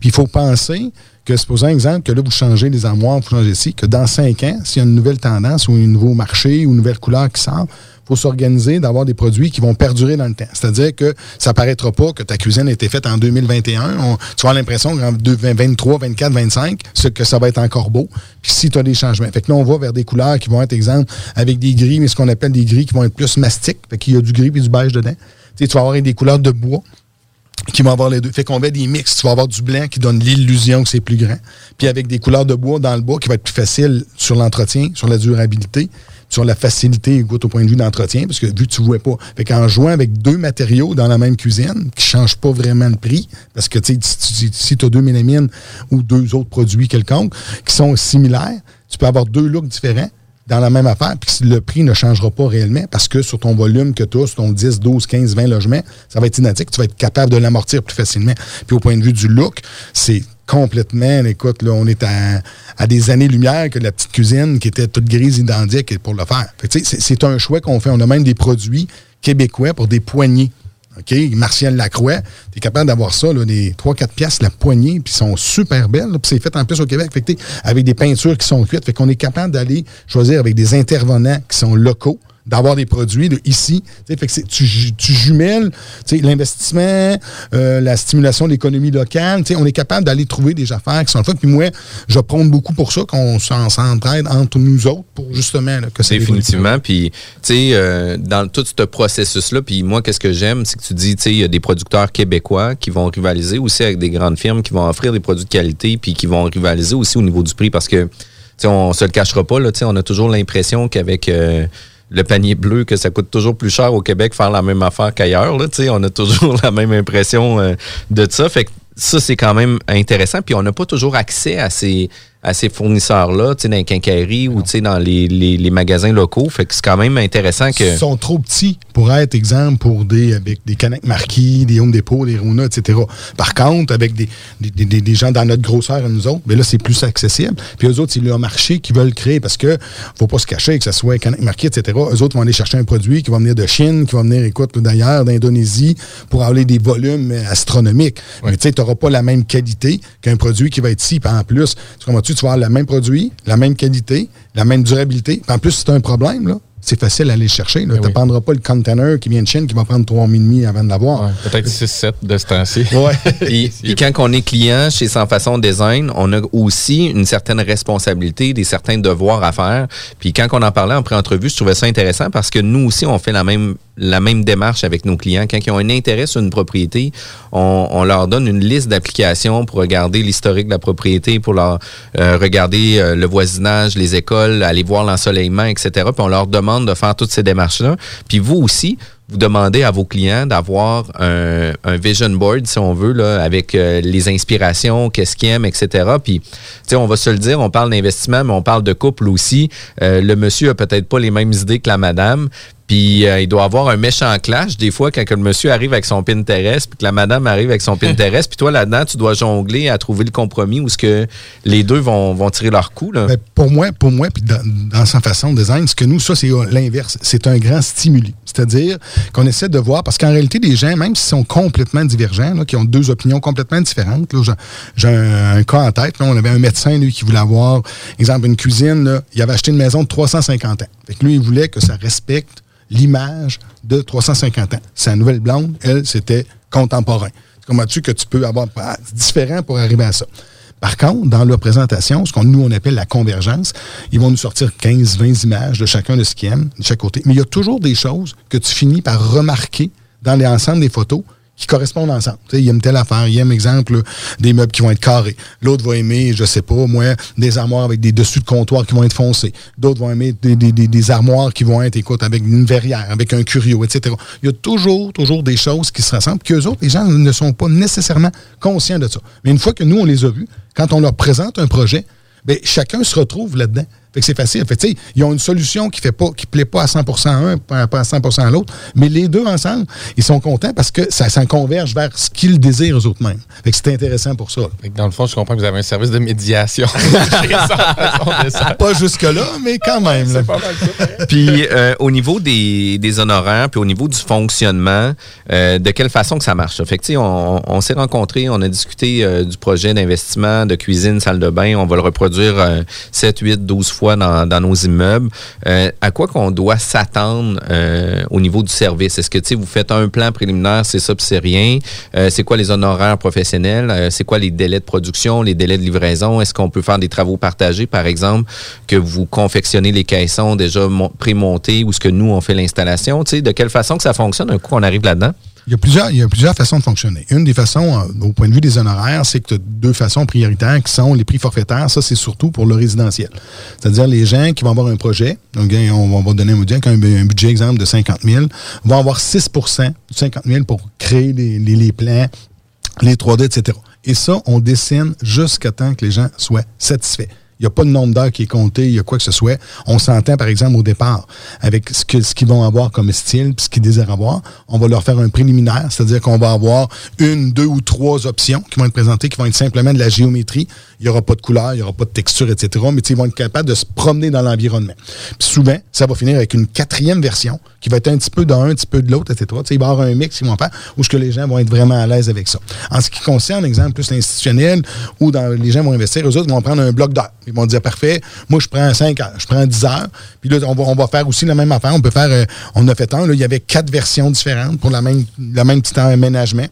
Puis il faut penser que, supposons un exemple, que là, vous changez les armoires, vous changez ici, que dans cinq ans, s'il y a une nouvelle tendance ou un nouveau marché ou une nouvelle couleur qui sort, faut s'organiser d'avoir des produits qui vont perdurer dans le temps. C'est-à-dire que ça paraîtra pas que ta cuisine a été faite en 2021. On- tu vas l'impression qu'en 2023, 24, 25, c'est que ça va être encore beau. Puis si tu as des changements. Fait que là, on va vers des couleurs qui vont être, exemple, avec des gris, mais ce qu'on appelle des gris qui vont être plus mastiques. Fait qu'il y a du gris et du beige dedans. Tu vas avoir des couleurs de bois qui vont avoir les deux. Fait qu'on met des mix. Tu vas avoir du blanc qui donne l'illusion que c'est plus grand. Puis avec des couleurs de bois dans le bois qui va être plus facile sur l'entretien, sur la durabilité, sur la facilité écoute, au point de vue d'entretien, parce que vu que tu ne vois pas. Fait qu'en jouant avec deux matériaux dans la même cuisine, qui ne changent pas vraiment le prix, parce que si, tu as deux mélamines ou deux autres produits quelconques qui sont similaires, tu peux avoir deux looks différents dans la même affaire, puis le prix ne changera pas réellement parce que sur ton volume que tu as, sur ton 10, 12, 15, 20 logements, ça va être identique. Tu vas être capable de l'amortir plus facilement. Puis au point de vue du look, c'est complètement, écoute, là, on est à, à des années-lumière que la petite cuisine qui était toute grise identique pour le faire. C'est un choix qu'on fait. On a même des produits québécois pour des poignées. OK? Martial Lacroix, tu es capable d'avoir ça, là, des 3-4 pièces la poignée, puis sont super belles. c'est fait en plus au Québec, avec des peintures qui sont cuites. Fait qu'on est capable d'aller choisir avec des intervenants qui sont locaux d'avoir des produits de ici. Fait que c'est- tu, tu jumelles l'investissement, euh, la stimulation de l'économie locale. On est capable d'aller trouver des affaires qui sont le fun. Puis moi, je prône beaucoup pour ça, qu'on s'en- s'entraide entre nous autres pour justement là, que ça évolue. Définitivement. Puis, euh, dans tout ce processus-là, puis moi, qu'est-ce que j'aime, c'est que tu dis, il y a des producteurs québécois qui vont rivaliser aussi avec des grandes firmes qui vont offrir des produits de qualité, puis qui vont rivaliser aussi au niveau du prix parce que, tu on se le cachera pas, là, on a toujours l'impression qu'avec. euh, le panier bleu, que ça coûte toujours plus cher au Québec faire la même affaire qu'ailleurs. On a toujours la même impression euh, de ça. Fait que ça, c'est quand même intéressant. Puis on n'a pas toujours accès à ces, à ces fournisseurs-là, tu sais, dans les quincailleries ou tu sais, dans les, les- les magasins locaux. Fait que c'est quand même intéressant que. Ils sont trop petits pour être exemple pour des avec des Canac Marquis, des Home Depot, des Rona, etc. Par contre, avec des, des, des- des gens dans notre grosseur à nous autres, mais là, c'est plus accessible. Puis eux autres, c'est leur marché qu'ils veulent créer parce que faut pas se cacher que ce soit Canac Marquis, etc. Eux autres vont aller chercher un produit qui va venir de Chine, qui va venir, écoute, d'ailleurs, d'Indonésie, pour avoir des volumes euh, astronomiques. Mais tu sais, tu n'auras pas la même qualité qu'un produit qui va être ici. Puis en plus, tu comprends-tu, tu vas avoir le même produit, la même qualité, la même durabilité? Puis en plus, si tu as un problème, là, c'est facile à aller chercher. Ben Tu ne prendras pas le container qui vient de Chine qui va prendre 3 mois et demi avant de l'avoir. Peut-être 6-7 de ce temps-ci. Puis, puis quand on est client chez Sans Façon Design, on a aussi une certaine responsabilité, des certains devoirs à faire. Puis quand on en parlait en pré-entrevue, je trouvais ça intéressant parce que nous aussi, on fait la même la même démarche avec nos clients. Quand ils ont un intérêt sur une propriété, on, leur donne une liste d'applications pour regarder l'historique de la propriété, pour leur euh, regarder euh, le voisinage, les écoles, aller voir l'ensoleillement, etc. Puis on leur demande de faire toutes ces démarches-là. Puis vous aussi, vous demandez à vos clients d'avoir un, vision board, si on veut, là, avec euh, les inspirations, qu'est-ce qu'ils aiment, etc. Puis, tu sais, on va se le dire, on parle d'investissement, mais on parle de couple aussi. Le monsieur a peut-être pas les mêmes idées que la madame. Puis euh, il doit avoir un méchant clash des fois quand que le monsieur arrive avec son Pinterest, puis que la madame arrive avec son Pinterest, puis toi là-dedans tu dois jongler à trouver le compromis où ce que les deux vont, vont tirer leur coup là. Ben, pour moi, pour moi, puis dans, dans sa façon de design, ce que nous, ça, c'est euh, l'inverse. C'est un grand stimuli. C'est-à-dire qu'on essaie de voir, parce qu'en réalité, les gens, même s'ils sont complètement divergents, là, qui ont deux opinions complètement différentes, là, j'ai- j'ai un, un cas en tête, là, on avait un médecin, lui, qui voulait avoir, exemple, une cuisine, là, il avait acheté une maison de 350 ans. Fait que lui, il voulait que ça respecte l'image de 350 ans. Sa nouvelle blonde, elle, c'était contemporain. Comment-tu que tu peux avoir différent pour arriver à ça? Par contre, dans leur présentation, ce qu'on nous on appelle la convergence, ils vont nous sortir 15-20 images de chacun de ce qu'ils aiment, de chaque côté. Mais il y a toujours des choses que tu finis par remarquer dans l'ensemble des photos qui correspondent ensemble. Tu sais, il aime telle affaire, il aime, exemple, des meubles qui vont être carrés. L'autre va aimer, je sais pas, moi, des armoires avec des dessus de comptoir qui vont être foncés. D'autres vont aimer des, armoires qui vont être, écoute, avec une verrière, avec un curio, etc. Il y a toujours, toujours des choses qui se rassemblent, qu'eux autres, les gens ne sont pas nécessairement conscients de ça. Mais une fois que nous, on les a vus, quand on leur présente un projet, ben, chacun se retrouve là-dedans. Fait que c'est facile. Fait que, tu sais, ils ont une solution qui fait pas, qui plaît pas à 100% à un, pas pas à 100 à l'autre, mais les deux ensemble, ils sont contents parce que ça, ça converge vers ce qu'ils désirent eux autres mêmes. Fait que c'est intéressant pour ça. Fait que dans le fond, je comprends que vous avez un service de médiation. pas jusque-là, mais quand même. là. Puis euh, au niveau des, des honoraires, puis au niveau du fonctionnement, euh, de quelle façon que ça marche? Fait que, tu sais, on, on s'est rencontrés, on a discuté euh, du projet d'investissement, de cuisine, salle de bain. On va le reproduire euh, 7, 8, 12 fois dans, dans nos immeubles. Euh, à quoi qu'on doit s'attendre euh, au niveau du service? Est-ce que, tu vous faites un plan préliminaire, c'est ça, puis c'est rien? Euh, c'est quoi les honoraires professionnels? C'est quoi les délais de production, les délais de livraison? Est-ce qu'on peut faire des travaux partagés, par exemple, que vous confectionnez les caissons déjà mon- pré-montés ou ce que nous, on fait l'installation? Tu sais, de quelle façon que ça fonctionne un coup qu'on arrive là-dedans? Il y, a plusieurs, façons de fonctionner. Une des façons, euh, au point de vue des honoraires, c'est que tu as deux façons prioritaires qui sont les prix forfaitaires. Ça, c'est surtout pour le résidentiel. C'est-à-dire les gens qui vont avoir un projet, donc on va, on va donner un, un budget exemple de 50 000, vont avoir 6% de 50 000 pour créer les, les- les plans, les 3D, etc. Et ça, on dessine jusqu'à temps que les gens soient satisfaits. Il n'y a pas de nombre d'heures qui est compté, il y a quoi que ce soit. On s'entend, par exemple, au départ, avec ce qu'ils vont avoir comme style, puis ce qu'ils désirent avoir. On va leur faire un préliminaire, c'est-à-dire qu'on va avoir une, deux ou trois options qui vont être présentées, qui vont être simplement de la géométrie. Il n'y aura pas de couleur, il n'y aura pas de texture, etc. Mais ils vont être capables de se promener dans l'environnement. Puis souvent, ça va finir avec une quatrième version qui va être un petit peu d'un, un petit peu de l'autre, etc. Il va y avoir un mix qu'ils vont faire où ce que les gens vont être vraiment à l'aise avec ça. En ce qui concerne, exemple, plus l'institutionnel, où dans, les gens vont investir, eux autres vont prendre un bloc d'heures. Ils vont dire, parfait, moi, je prends 5 heures, je prends 10 heures. Puis là, on va, on va faire aussi la même affaire. On peut faire, euh, on a fait un, là, il y avait quatre versions différentes pour la même, la même aménagement.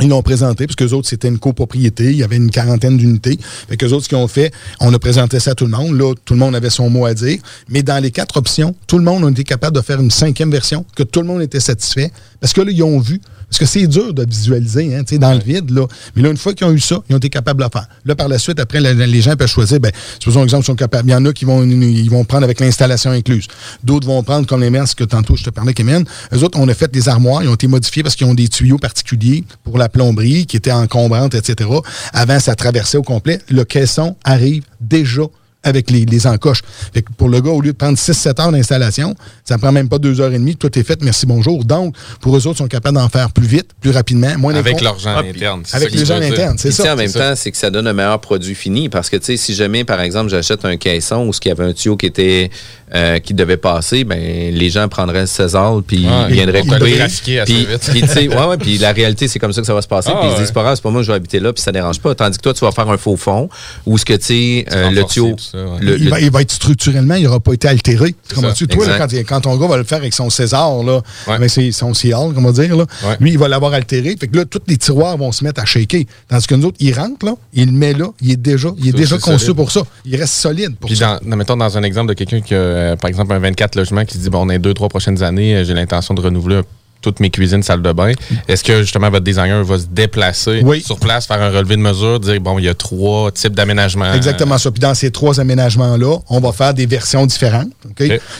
Ils l'ont présenté, parce qu'eux autres, c'était une copropriété. Il y avait une quarantaine d'unités. Fait qu'eux autres, ce qu'ils ont fait, on a présenté ça à tout le monde. Là, tout le monde avait son mot à dire. Mais dans les quatre options, tout le monde a été capable de faire une cinquième version, que tout le monde était satisfait. Parce que là, ils ont vu. Parce que c'est dur de visualiser, hein, tu sais, dans le vide, là. Mais là, une fois qu'ils ont eu ça, ils ont été capables de le faire. Là, par la suite, après, la- les gens peuvent choisir, ben, supposons exemple, ils sont capables. Il y en a qui vont, ils vont prendre avec l'installation incluse. D'autres vont prendre comme les ce que tantôt je te parlais, Kémen. Eux autres, on a fait des armoires, ils ont été modifiés parce qu'ils ont des tuyaux particuliers pour la plomberie qui étaient encombrantes, etc. Avant, ça traversait au complet. Le caisson arrive déjà avec les, les encoches. Fait que pour le gars, au lieu de prendre 6-7 heures d'installation, ça prend même pas 2 heures et demie, tout est fait, merci, bonjour. Donc, pour eux autres, ils sont capables d'en faire plus vite, plus rapidement, moins Avec gens Ah, c'est Avec dire. internes, c'est ça. en même ça. temps, c'est que ça donne un meilleur produit fini. Parce que, tu sais, si jamais, par exemple, j'achète un caisson où il y avait un tuyau qui était euh, qui devait passer, ben les gens prendraient le César puis Ouais, ils viendraient couper. Puis, puis, tu sais, ouais, ouais, puis la réalité, c'est comme ça que ça va se passer. Ah, puis ils se ouais. disent, c'est pas grave, c'est pas moi, je vais habiter là, puis ça dérange pas. Tandis que toi, tu vas faire un faux fond où ce que tu sais, euh, le tuyau. tout ça, ouais. le- il, le- va, il va être structurellement, il n'aura pas été altéré. Comment tu toi, là, quand, ton gars va le faire avec son César, là, ses- son Cial, comment dire, là, Ouais. lui, il va l'avoir altéré. Fait que là, tous les tiroirs vont se mettre à shaker. Tandis que nous autres, il rentre, là, il le met là, il est déjà, il est déjà conçu solide. pour ça. Il reste solide pour Puis ça. dans- mettons dans un exemple de quelqu'un qui a, euh, par exemple, un 24 logements qui se dit, bon, dans les deux, trois prochaines années, euh, j'ai l'intention de renouveler toutes mes cuisines, salles de bain. Est-ce que justement votre designer va se déplacer Oui. sur place, faire un relevé de mesure, dire, bon, il y a trois types d'aménagements? Exactement ça. Puis dans ces trois aménagements-là, on va faire des versions différentes.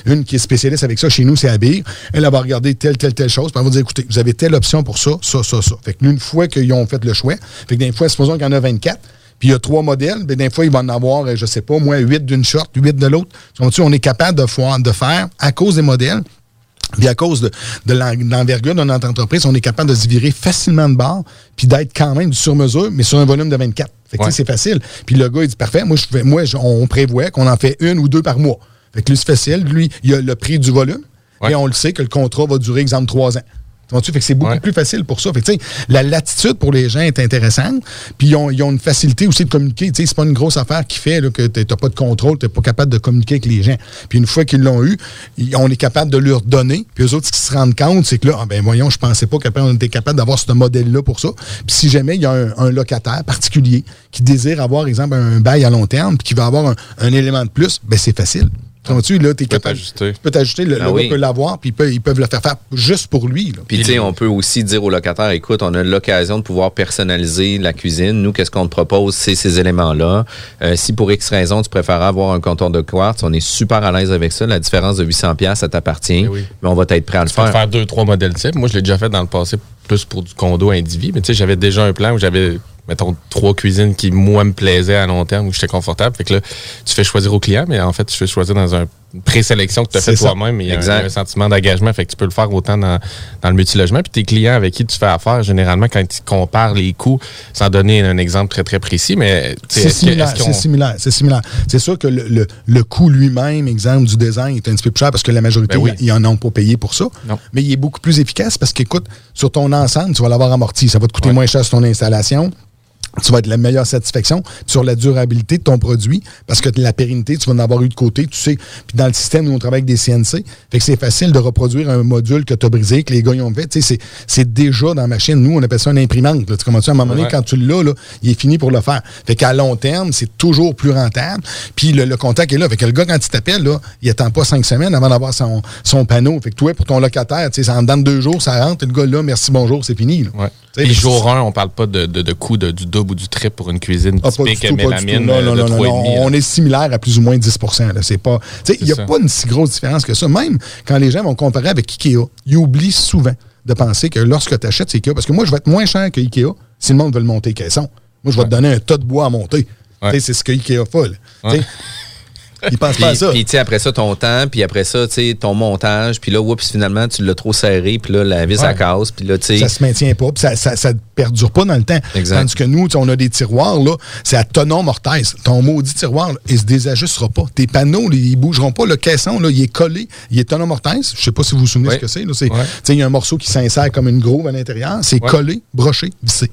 Une qui est spécialiste avec ça chez nous, c'est Abir. Elle, elle va regarder telle, telle, telle chose. Puis elle va dire, écoutez, vous avez telle option pour ça, ça, ça, ça. Fait que une fois qu'ils ont fait le choix, fait que des fois, supposons qu'il y en a 24, puis il y a trois modèles, mais des fois, il va en avoir, euh, je sais pas, moi, huit d'une short, huit de l'autre. On est capable de, faire- de faire, à cause des modèles, puis à cause de, de l'en- de l'envergure de notre entreprise, on est capable de se virer facilement de bord, puis d'être quand même du sur-mesure, mais sur un volume de 24. Fait que Ouais. c'est facile. Puis le gars, il dit parfait, moi, je fais, moi je- on prévoit qu'on en fait une ou deux par mois. Fait que lui, c'est facile. Lui, il a le prix du volume, et on le sait que le contrat va durer, exemple, trois ans. Tu? Fait que c'est beaucoup plus facile pour ça. Fait que, la latitude pour les gens est intéressante. Puis ils ont, ils ont une facilité aussi de communiquer. C'est pas une grosse affaire qui fait là, que tu n'as pas de contrôle, tu n'es pas capable de communiquer avec les gens. Puis une fois qu'ils l'ont eu, on est capable de leur donner. Puis eux autres, ce qu'ils se rendent compte, c'est que là, ah, ben voyons, je pensais pas qu'on était capable d'avoir ce modèle-là pour ça. Puis si jamais il y a un, un locataire particulier qui désire avoir, exemple, un bail à long terme, puis qui va avoir un, un élément de plus, ben c'est facile. Tu là, es capable. t'ajuster. Tu peux t'ajuster, le, Ah le oui. gars peut l'avoir, puis ils peuvent, ils peuvent le faire faire juste pour lui. là. Puis, tu sais, on peut aussi dire au locataire, écoute, on a l'occasion de pouvoir personnaliser la cuisine. Nous, qu'est-ce qu'on te propose, c'est ces éléments-là. Euh, si pour X raison, tu préfères avoir un comptoir de quartz, on est super à l'aise avec ça. La différence de 800 pièces, ça t'appartient. Ben oui. Mais on va être prêt à le Tu faire. faire deux, trois modèles types. Moi, je l'ai déjà fait dans le passé, plus pour du condo individu. Mais tu sais, j'avais déjà un plan où j'avais, mettons, trois cuisines qui, moi, me plaisaient à long terme, où j'étais confortable. Fait que là, tu fais choisir au client, mais en fait, tu fais choisir dans un une présélection que tu as fait toi-même. Il y a un, sentiment d'engagement. Fait que tu peux le faire autant dans, dans le multilogement. Puis tes clients avec qui tu fais affaire, généralement, quand ils comparent les coûts, sans donner un exemple très, très précis, mais C'est similaire, c'est similaire, c'est similaire. C'est sûr que le, le- le coût lui-même, exemple, du design est un petit peu plus cher parce que la majorité, Ben oui. ils en ont pas payé pour ça. Non. Mais il est beaucoup plus efficace parce qu'écoute, sur ton ensemble, tu vas l'avoir amorti. Ça va te coûter Ouais. moins cher sur ton installation. Tu vas être la meilleure satisfaction sur la durabilité de ton produit parce que la pérennité, tu vas en avoir eu de côté, tu sais. Puis dans le système, nous, on travaille avec des CNC. Fait que c'est facile de reproduire un module que tu as brisé, que les gars ils ont fait. Tu sais, c'est- déjà dans la machine. Nous, on appelle ça une imprimante. là. Tu comprends-tu? À un moment donné, Ouais. quand tu l'as, là, il est fini pour le faire. Fait qu'à long terme, c'est toujours plus rentable. Puis le, le contact est là. Fait que le gars, quand il t'appelle, là, il attend pas cinq semaines avant d'avoir son, son panneau. Fait que toi, pour ton locataire, tu sais, en dedans de deux jours, ça rentre. Le gars, là, merci, bonjour, c'est fini. là. Ouais. Que jour 1, on parle pas de, de, de coût de- du double ou du triple pour une cuisine Ah, typique tout, mélamine. Non, euh, non, de non, non, 3,5. non. là. On est similaire à plus ou moins 10 là. C'est pas. Il n'y a ça. pas une si grosse différence que ça. Même quand les gens vont comparer avec Ikea, ils oublient souvent de penser que lorsque tu achètes Ikea, parce que moi, je vais être moins cher que Ikea si le monde veut le monter caisson. Moi, je vais te donner un tas de bois à monter. Ouais. C'est ce que Ikea fait. Ouais. Ils pensent Puis, pas à ça. puis, tu sais, après ça, ton temps, puis après ça, tu sais, ton montage, puis là, oups, finalement, tu l'as trop serré, puis là, la vis, Ouais. elle casse, puis là, tu sais... ça se maintient pas, puis ça, ça, ça perdure pas dans le temps. Exact. Tandis que nous, on a des tiroirs, là, c'est à tonon mortaise. Ton maudit tiroir, là, il se désajustera pas. Tes panneaux, là, ils bougeront pas. Le caisson, là, il est collé, il est tonon mortaise. Je sais pas si vous vous souvenez Ouais. ce que c'est. là. C'est- Ouais. tu sais, Il y a un morceau qui s'insère comme une groove à l'intérieur. C'est Ouais. collé, broché, vissé.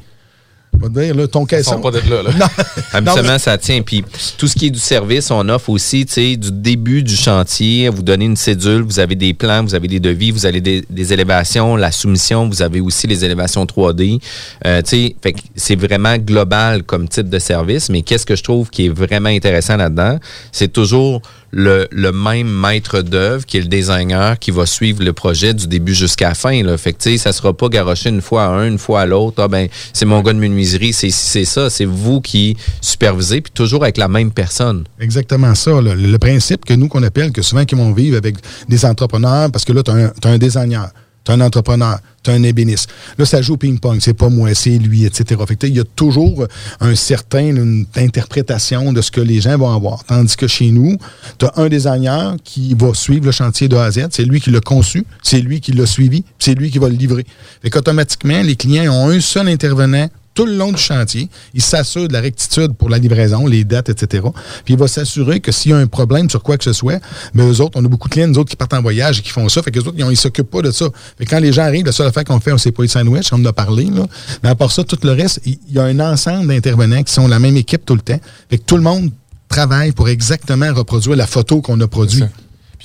On va te dire, là, ton caisson. pas d'être là, là. Non. Habituellement, Non, ça tient. Puis tout ce qui est du service, on offre aussi, tu sais, du début du chantier, vous donnez une cédule, vous avez des plans, vous avez des devis, vous avez des, des élévations, la soumission, vous avez aussi les élévations 3D. Euh, tu sais, fait que c'est vraiment global comme type de service. Mais qu'est-ce que je trouve qui est vraiment intéressant là-dedans, c'est toujours le, même maître d'œuvre qui est le designer qui va suivre le projet du début jusqu'à la fin. Là. Fait que, ça sera pas garoché une fois à un, une fois à l'autre. Ah, ben, c'est mon gars de menuiserie, c'est c'est ça. C'est vous qui supervisez, puis toujours avec la même personne. Exactement ça. le principe que nous, qu'on appelle, que souvent qui vont vivre avec des entrepreneurs, parce que là, tu as, un designer, tu as un entrepreneur, tu as un ébéniste. Là, ça joue au ping-pong. C'est pas moi, c'est lui, etc. Il y a toujours un certain, une interprétation de ce que les gens vont avoir. Tandis que chez nous, tu as un designer qui va suivre le chantier de A. C'est lui qui l'a conçu, c'est lui qui l'a suivi, c'est lui qui va le livrer. Fait qu'automatiquement, les clients ont un seul intervenant tout le long du chantier. Il s'assure de la rectitude pour la livraison, les dates, etc. Puis il va s'assurer que s'il y a un problème sur quoi que ce soit, mais eux autres, on a beaucoup de clients, nous autres, qui partent en voyage et qui font ça. Fait que autres, ils ne s'occupent pas de ça. Fait quand les gens arrivent, la seule affaire qu'on fait, on s'est pas de sandwich, on en a parlé. Là. Mais à part ça, tout le reste, il y a un ensemble d'intervenants qui sont la même équipe tout le temps. Fait que tout le monde travaille pour exactement reproduire la photo qu'on a produite.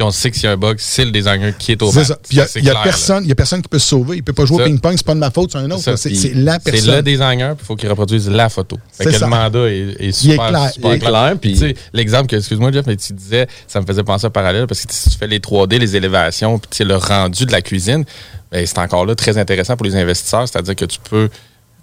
Puis on sait que s'il y a un bug, c'est le designer qui est au C'est bat. il y a- c'est y, a clair, personne, y a personne qui peut se sauver. Il peut pas jouer au ping-pong, c'est pas de ma faute, c'est un autre. C'est c'est la C'est personne. le designer, puis il faut qu'il reproduise la photo. Fait C'est que ça. le mandat est, est Il est super, clair, super il est clair, Puis, tu sais, l'exemple que, excuse-moi, Jeff, mais tu disais, ça me faisait penser à parallèle, parce que si tu fais les 3D, les élévations, puis le rendu de la cuisine, ben, c'est encore là très intéressant pour les investisseurs, c'est-à-dire que tu peux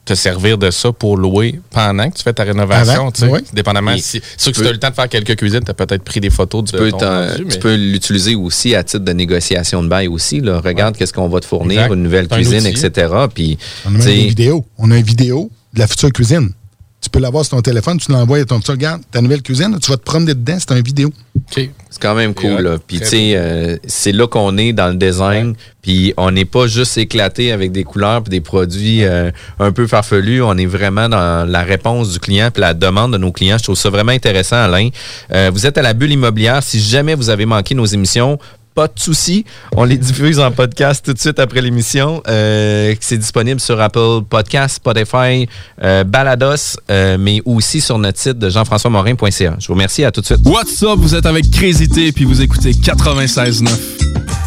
te servir de ça pour louer pendant que tu fais ta rénovation. Tu sais. oui. Dépendamment Et si. Sûr que si tu as eu le temps de faire quelques cuisines, tu as peut-être pris des photos de Tu peux, ton tu peux l'utiliser aussi à titre de négociation de bail aussi. Là. Regarde qu'est-ce qu'on va te fournir, Exact. une nouvelle un cuisine, etc. Puis, On a des vidéos. On a une vidéo de la future cuisine. Tu peux l'avoir sur ton téléphone, tu l'envoies à ton tu regardes ta nouvelle cuisine, tu vas te promener dedans, c'est une vidéo. C'est quand même cool. là. Puis, tu sais, euh, c'est là qu'on est dans le design. Puis, on n'est pas juste éclaté avec des couleurs puis des produits euh, un peu farfelus. On est vraiment dans la réponse du client puis la demande de nos clients. Je trouve ça vraiment intéressant, Alain. Euh, vous êtes à la bulle immobilière. Si jamais vous avez manqué nos émissions, pas de souci. On les diffuse en podcast tout de suite après l'émission. Euh, c'est disponible sur Apple Podcast, Spotify, euh, Balados, euh, mais aussi sur notre site de jean-françois-morin.ca. Je vous remercie. À tout de suite. What's up? Vous êtes avec T puis vous écoutez 96.9.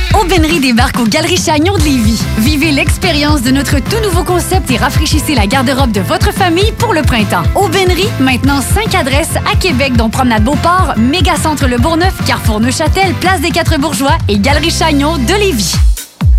Aubainerie débarque aux Galeries Chagnon de Lévis. Vivez l'expérience de notre tout nouveau concept et rafraîchissez la garde-robe de votre famille pour le printemps. Aubainerie, maintenant 5 adresses à Québec, dont Promenade Beauport, Mégacentre Le Bourgneuf, Carrefour Neuchâtel, Place des Quatre Bourgeois et Galerie Chagnon de Lévis.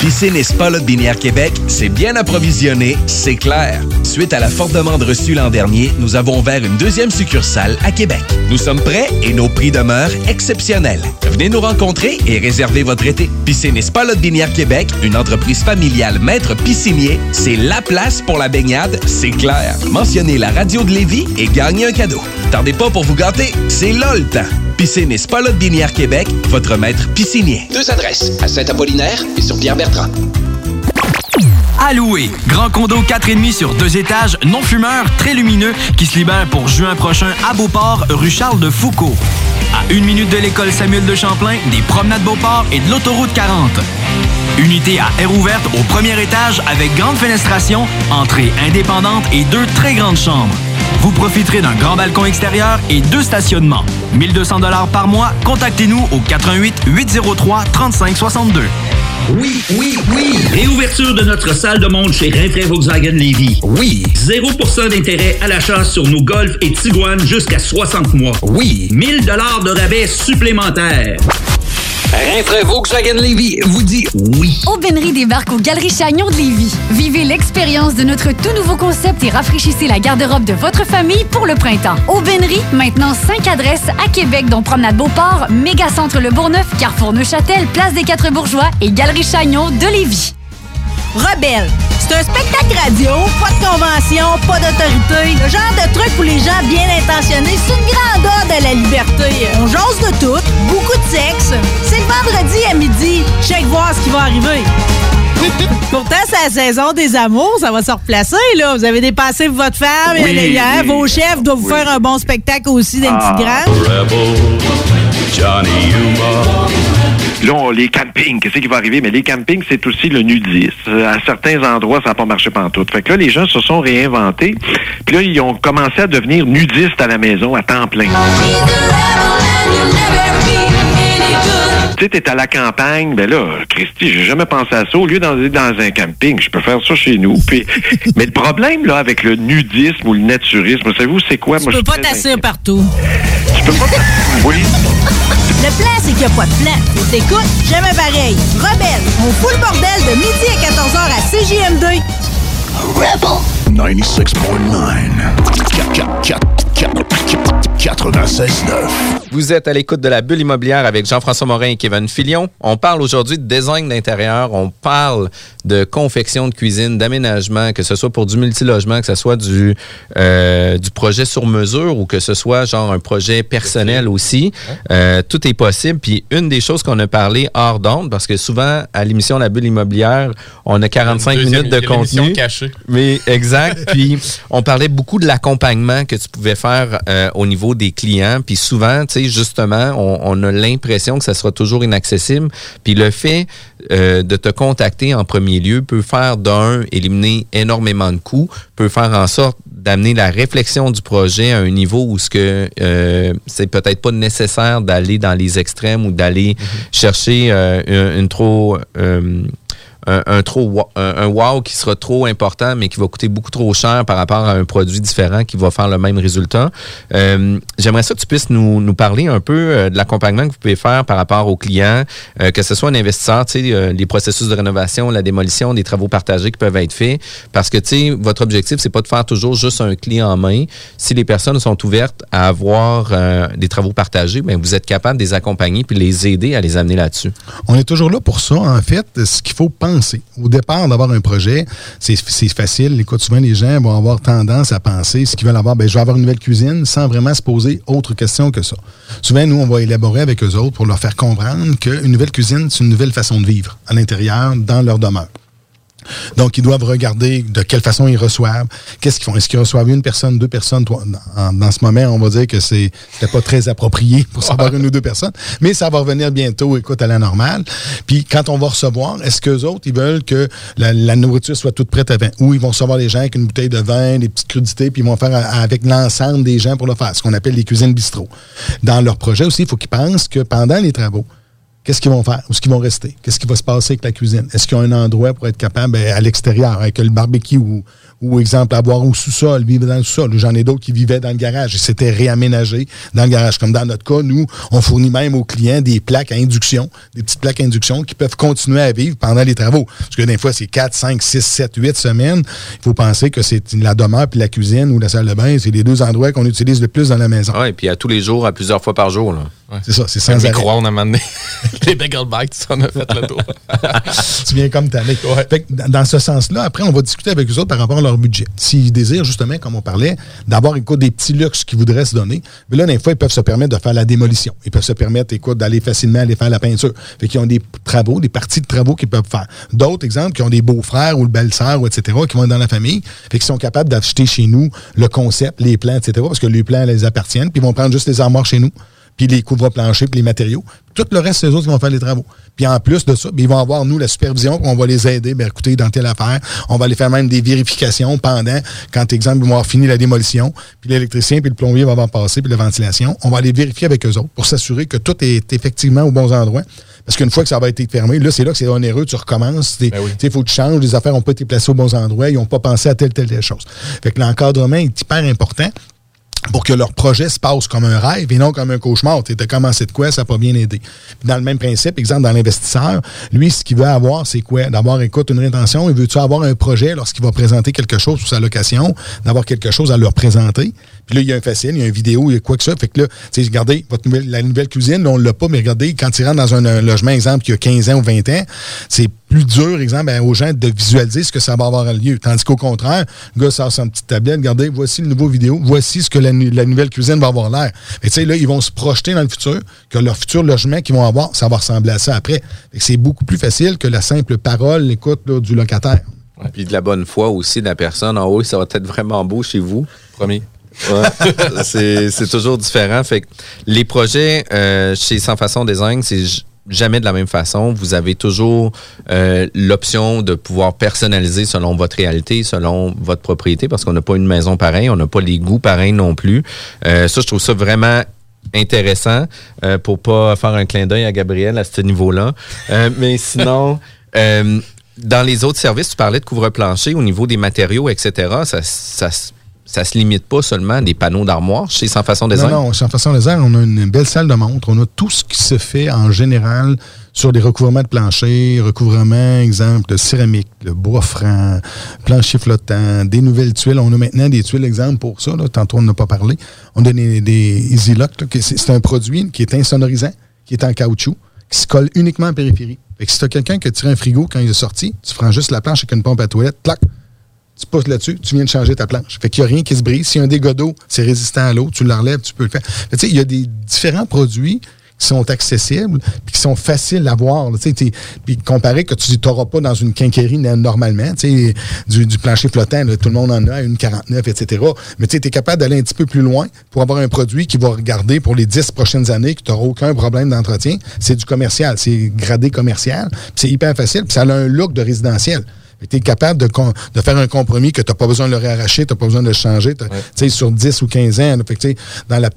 Piscine et Spa Lot Binière Québec, c'est bien approvisionné, c'est clair. Suite à la forte demande reçue l'an dernier, nous avons ouvert une deuxième succursale à Québec. Nous sommes prêts et nos prix demeurent exceptionnels. Venez nous rencontrer et réserver votre été. Piscine et Spa Lot Binière Québec, une entreprise familiale maître piscinier, c'est la place pour la baignade, c'est clair. Mentionnez la radio de Lévis et gagnez un cadeau. Tardez pas pour vous gâter, c'est là le temps. Piscine et Spa Lot Binière Québec, votre maître piscinier. Deux adresses, à Saint-Apollinaire et sur Pierre-Bertrand. À louer. Grand condo 4,5 sur deux étages, non fumeur, très lumineux, qui se libère pour juin prochain à Beauport, rue Charles de Foucault. À une minute de l'école Samuel de Champlain, des promenades Beauport et de l'autoroute 40. Unité à air ouverte au premier étage avec grande fenestration, entrée indépendante et deux très grandes chambres. Vous profiterez d'un grand balcon extérieur et deux stationnements. 1200 dollars par mois. Contactez-nous au 88 803 3562. Oui, oui, oui! Réouverture de notre salle de monde chez Rinfraie Volkswagen Lévy. Oui! 0% d'intérêt à l'achat sur nos Golf et Tiguan jusqu'à 60 mois. Oui! 1000 dollars de rabais supplémentaires. Rinfraie Volkswagen Lévy vous dit oui. Aubainerie débarque aux Galeries Chagnon de Lévis. Vivez l'expérience de notre tout nouveau concept et rafraîchissez la garde-robe de votre famille pour le printemps. Aubainerie, maintenant 5 adresses à Québec, dont Promenade Beauport, Méga Centre Le Bourgneuf, Carrefour Neuchâtel, Place des Quatre Bourgeois et Galerie Chagnon de Lévis. Rebelle. C'est un spectacle radio, pas de convention, pas d'autorité. Le genre de truc pour les gens bien intentionnés. C'est une grande ode à la liberté. On jase de tout, beaucoup de sexe. C'est le vendredi à midi. Check voir ce qui va arriver. Pourtant, c'est la saison des amours, ça va se replacer, là. Vous avez dépassé votre femme, Oui, et vos chefs doivent vous faire un bon spectacle aussi d'un Ah, petit grand. Rebel, Johnny Yuma. Là, on- les campings, qu'est-ce qui va arriver? Mais les campings, c'est aussi le nudisme. Euh, À certains endroits, ça n'a pas marché pantoute. Fait que là, les gens se sont réinventés. Puis là, ils ont commencé à devenir nudistes à la maison à temps plein. Tu sais, t'es à la campagne, ben là, Christy, j'ai jamais pensé à ça. Au lieu d'aller dans un camping, je peux faire ça chez nous. Puis, mais le problème, là, avec le nudisme ou le naturisme, savez-vous, c'est quoi? Tu Moi, peux pas t'asseoir partout. Tu peux pas... Oui. Le plan, c'est qu'il n'y a pas de plan. Et t'écoutes, jamais pareil. Rebelle, on fout le bordel de midi à 14h à CJM2. Rebel 96.9 96.9 Vous êtes à l'écoute de la bulle immobilière avec Jean-François Morin et Kevin Filion. On parle aujourd'hui de design d'intérieur, on parle de confection de cuisine, d'aménagement, que ce soit pour du multilogement, que ce soit du, euh, du projet sur mesure ou que ce soit genre un projet personnel aussi. Euh, tout est possible. Puis une des choses qu'on a parlé hors d'onde, parce que souvent à l'émission La bulle immobilière, on a 45 Deuxième- minutes de contenu. cachée. Mais exact. Puis on parlait beaucoup de l'accompagnement que tu pouvais faire euh, au niveau des clients. Puis souvent, tu sais, justement, on, on a l'impression que ça sera toujours inaccessible. Puis le fait euh, de te contacter en premier lieu peut faire d'un éliminer énormément de coûts, peut faire en sorte d'amener la réflexion du projet à un niveau où ce que euh, c'est peut-être pas nécessaire d'aller dans les extrêmes ou d'aller chercher euh, une, une trop un, trop un, wow qui sera trop important mais qui va coûter beaucoup trop cher par rapport à un produit différent qui va faire le même résultat. Euh, J'aimerais ça que tu puisses nous, nous parler un peu euh, de l'accompagnement que vous pouvez faire par rapport aux clients, euh, que ce soit un investisseur, tu sais, les processus de rénovation, la démolition, des travaux partagés qui peuvent être faits, parce que tu sais, votre objectif c'est pas de faire toujours juste un clé en main. Si les personnes sont ouvertes à avoir des travaux partagés, ben vous êtes capable de les accompagner puis les aider à les amener là-dessus. On est toujours là pour ça. En fait, ce qu'il faut penser. Au départ d'avoir un projet, c'est facile. Écoute, souvent, les gens vont avoir tendance à penser ce qu'ils veulent avoir. Ben, je vais avoir une nouvelle cuisine sans vraiment se poser autre question que ça. Souvent, nous, on va élaborer avec eux autres pour leur faire comprendre qu'une nouvelle cuisine, c'est une nouvelle façon de vivre à l'intérieur, dans leur demeure. Donc, ils doivent regarder de quelle façon ils reçoivent. Qu'est-ce qu'ils font? Est-ce qu'ils reçoivent une personne, deux personnes? Dans, dans ce moment, on va dire que c'est c'était pas très approprié pour savoir une ou deux personnes. Mais ça va revenir bientôt, écoute, à la normale. Puis, quand on va recevoir, est-ce qu'eux autres, ils veulent que la, la nourriture soit toute prête avant? Ou ils vont recevoir les gens avec une bouteille de vin, des petites crudités, puis ils vont faire à- avec l'ensemble des gens pour le faire, ce qu'on appelle les cuisines bistrot. Dans leur projet aussi, il faut qu'ils pensent que pendant les travaux, Qu'est-ce qu'ils vont faire? Où est-ce qu'ils vont rester? Qu'est-ce qui va se passer avec la cuisine? Est-ce qu'il y a un endroit pour être capable, ben, à l'extérieur, avec le barbecue ou, ou exemple, avoir au sous-sol, vivre dans le sous-sol? J'en ai d'autres qui vivaient dans le garage et c'était réaménagé dans le garage. Comme dans notre cas, nous, on fournit même aux clients des plaques à induction, des petites plaques à induction qui peuvent continuer à vivre pendant les travaux. Parce que des fois, c'est 4, 5, 6, 7, 8 semaines. Il faut penser que c'est la demeure puis la cuisine ou la salle de bain, c'est les deux endroits qu'on utilise le plus dans la maison. Oui, puis à tous les jours, à plusieurs fois par jour. Là. C'est ça, c'est sans arrêt. micro-ondes à les bagel bites, ça, on a fait le tour. tu viens comme. Fait que dans- ce sens-là, après, on va discuter avec eux autres par rapport à leur budget. S'ils désirent, justement, comme on parlait, d'avoir écoute, des petits luxes qu'ils voudraient se donner, mais là, des fois, ils peuvent se permettre de faire la démolition. Ils peuvent se permettre, écoute, d'aller facilement aller faire la peinture. Fait qu'ils ont des travaux, des parties de travaux qu'ils peuvent faire. D'autres, exemples, qui ont des beaux-frères ou le belle-sœur, ou etc., qui vont être dans la famille, fait qu'ils sont capables d'acheter chez nous le concept, les plans, etc., parce que les plans les appartiennent, puis ils vont prendre juste les armoires chez nous. Puis les couvre-planchers, puis les matériaux. Tout le reste, c'est eux autres qui vont faire les travaux. Puis en plus de ça, ben, ils vont avoir, nous, la supervision, on va les aider, ben, écoutez, dans telle affaire. On va aller faire même des vérifications pendant, quand, exemple, ils vont avoir fini la démolition, puis l'électricien, puis le plombier va avoir passé, puis la ventilation. On va aller vérifier avec eux autres pour s'assurer que tout est effectivement au bon endroit. Parce qu'une fois que ça va être fermé, là, c'est là que c'est onéreux, tu recommences. Il faut que tu changes, les affaires n'ont pas été placées aux bons endroits, ils n'ont pas pensé à telle, telle, telle chose. Fait que l'encadrement est hyper important pour que leur projet se passe comme un rêve et non comme un cauchemar. Tu as commencé de quoi, ça n'a pas bien aidé. Dans le même principe, exemple, dans l'investisseur, lui, ce qu'il veut avoir, c'est quoi? D'avoir, écoute, une rétention, il veut-tu avoir un projet lorsqu'il va présenter quelque chose sur sa location, d'avoir quelque chose à leur présenter? Puis là, il y a un facile, il y a une vidéo, il y a quoi que ça. Fait que là, tu sais, regardez, votre nouvelle, la nouvelle cuisine, là, on l'a pas, mais regardez, quand il rentre dans un, un logement, exemple, qui a 15 ans ou 20 ans, c'est plus dur, exemple, ben, aux gens de visualiser ce que ça va avoir lieu. Tandis qu'au contraire, le gars sort son petite tablette, regardez, voici le nouveau vidéo, voici ce que la, nouvelle cuisine va avoir l'air. Et tu sais, là, ils vont se projeter dans le futur, que leur futur logement qu'ils vont avoir, ça va ressembler à ça après. Fait que c'est beaucoup plus facile que la simple parole, l'écoute du locataire. Puis de la bonne foi aussi de la personne. En haut, ça va être vraiment beau chez vous. Promis. Ouais. c'est toujours différent. Fait que les projets euh, chez Sans Façon Design, c'est jamais de la même façon. Vous avez toujours euh, l'option de pouvoir personnaliser selon votre réalité, selon votre propriété, parce qu'on n'a pas une maison pareille, on n'a pas les goûts pareils non plus. Euh, ça, je trouve ça vraiment intéressant euh, pour pas faire un clin d'œil à Gabriel à ce niveau-là. Euh, mais sinon, euh, dans les autres services, tu parlais de couvre-plancher au niveau des matériaux, etc. Ça, ça, ça se limite pas seulement à des panneaux d'armoire chez Sans Façon Design? Non, non, sans façon laser, on a une belle salle de montre. On a tout ce qui se fait en général sur des recouvrements de plancher, recouvrements, exemple, de céramique, le bois franc, plancher flottant, des nouvelles tuiles. On a maintenant des tuiles, exemple, pour ça. Là. Tantôt, on n'a pas parlé. On a des, Easy Lock, c'est un produit qui est insonorisant, qui est en caoutchouc, qui se colle uniquement en périphérie. Si tu as quelqu'un qui a tiré un frigo quand il est sorti, tu prends juste la planche avec une pompe à toilette, clac, tu poses là-dessus, tu viens de changer ta planche. Fait qu'il n'y a rien qui se brise. S'il y a un dégât d'eau, c'est résistant à l'eau, tu le relèves, tu peux le faire. Tu sais, il y a des différents produits qui sont accessibles qui sont faciles à voir. Puis comparé que tu n'auras pas dans une quincaillerie normalement, du, du plancher flottant, là, tout le monde en a, une 49, etc. Mais tu es capable d'aller un petit peu plus loin pour avoir un produit qui va regarder pour les 10 prochaines années, que tu n'auras aucun problème d'entretien. C'est du commercial, c'est gradé commercial. C'est hyper facile, puis ça a un look de résidentiel. Tu es capable de, faire un compromis que tu n'as pas besoin de le réarracher, tu n'as pas besoin de le changer. Sur 10 ou 15 ans, fait que, dans la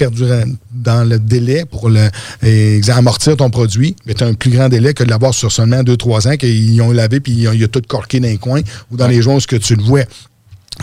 dans le délai pour le, amortir ton produit, tu as un plus grand délai que de l'avoir sur seulement 2-3 ans, qu'ils ont lavé puis il y a tout corqué dans les coins ou dans les ce que tu le vois.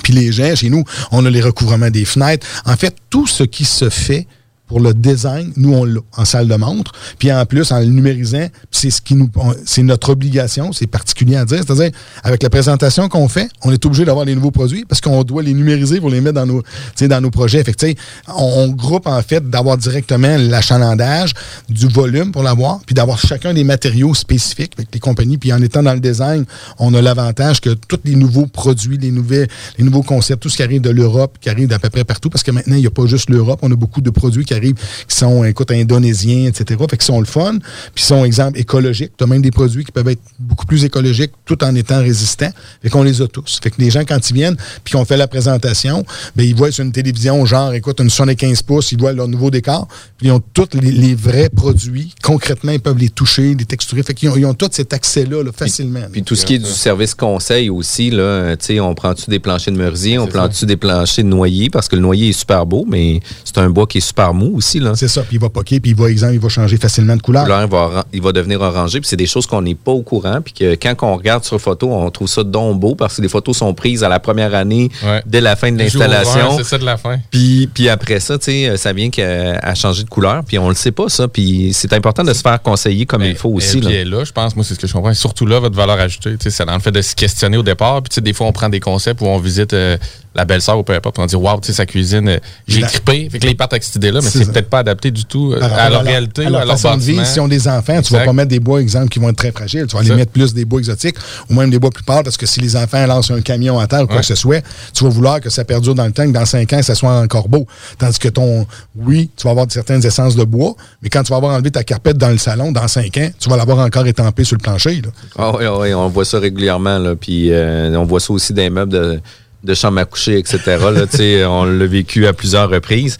Puis les gens, chez nous, on a les recouvrements des fenêtres. En fait, tout ce qui se fait pour le design, nous, on l'a en salle de montre. Puis en plus, en le numérisant, c'est ce qui nous, c'est notre obligation, c'est particulier à dire. C'est-à-dire, avec la présentation qu'on fait, on est obligé d'avoir les nouveaux produits parce qu'on doit les numériser pour les mettre dans nos, dans nos projets. Fait on, on groupe en fait d'avoir directement l'achalandage, du volume pour l'avoir, puis d'avoir chacun des matériaux spécifiques avec les compagnies. Puis en étant dans le design, on a l'avantage que tous les nouveaux produits, les, nouvelles, les nouveaux concepts, tout ce qui arrive de l'Europe, qui arrive d'à peu près partout, parce que maintenant, il n'y a pas juste l'Europe, on a beaucoup de produits qui arrivent, qui sont, écoute, indonésiens, etc. Fait qu'ils sont le fun, puis ils sont, exemple, écologiques. Tu as même des produits qui peuvent être beaucoup plus écologiques tout en étant résistants. Fait qu'on les a tous. Fait que les gens, quand ils viennent, puis qu'on fait la présentation, ben, ils voient sur une télévision, genre, écoute, une 75 pouces, ils voient leur nouveau décor, puis ils ont tous les, les vrais produits. Concrètement, ils peuvent les toucher, les texturer. Fait qu'ils ont, ils ont tout cet accès-là, là, facilement. Puis tout ce qui est du service conseil aussi, là, euh, tu sais, on prend-tu des planchers de merisier, on prend-tu des planchers de noyer, parce que le noyer est super beau, mais c'est un bois qui est super mou aussi, là. C'est ça, puis il va poquer, puis il va, exemple, il va changer facilement de couleur. couleur, il va, il va devenir orangé, puis c'est des choses qu'on n'est pas au courant, puis que quand on regarde sur photo, on trouve ça donc beau, parce que les photos sont prises à la première année, dès la fin de l'installation. c'est ça de la fin. Puis, puis après ça, tu sais, ça vient qu'à à changer de couleur, puis on le sait pas, ça, puis c'est important de se faire conseiller comme il faut aussi. Et là. puis là, je pense, moi, c'est ce que je comprends. Surtout là, votre valeur ajoutée, tu sais, c'est dans le fait de se questionner au départ. Puis, tu sais, des fois, on prend des concepts où on visite euh, la belle-sœur ou peu importe, on dit, waouh, tu sais, sa cuisine, euh, j'ai La- trippé. Fait que là, ils partent avec cette idée-là, mais C'est peut-être pas adapté du tout euh, à leur la- réalité, à ou leur à leur façon de vivre. bâtiment. Si on a des enfants, tu vas Exact. pas mettre des bois, exemple, qui vont être très fragiles. Tu vas aller mettre plus des bois exotiques ou même des bois plus pâles parce que si les enfants lancent un camion à terre ou quoi Ouais. que ce soit, tu vas vouloir que ça perdure dans le temps, que dans cinq ans, ça soit encore beau. Tandis que ton, oui, tu vas avoir certaines essences de bois, mais quand tu vas avoir enlevé ta carpette dans le salon, dans cinq ans, tu vas l'avoir encore étampé sur le plancher. là. Ah oui, ah oui, on voit ça régulièrement. Là. Puis euh, on voit ça aussi dans les meubles de, de chambre à coucher, etc. Là, on l'a vécu à plusieurs reprises.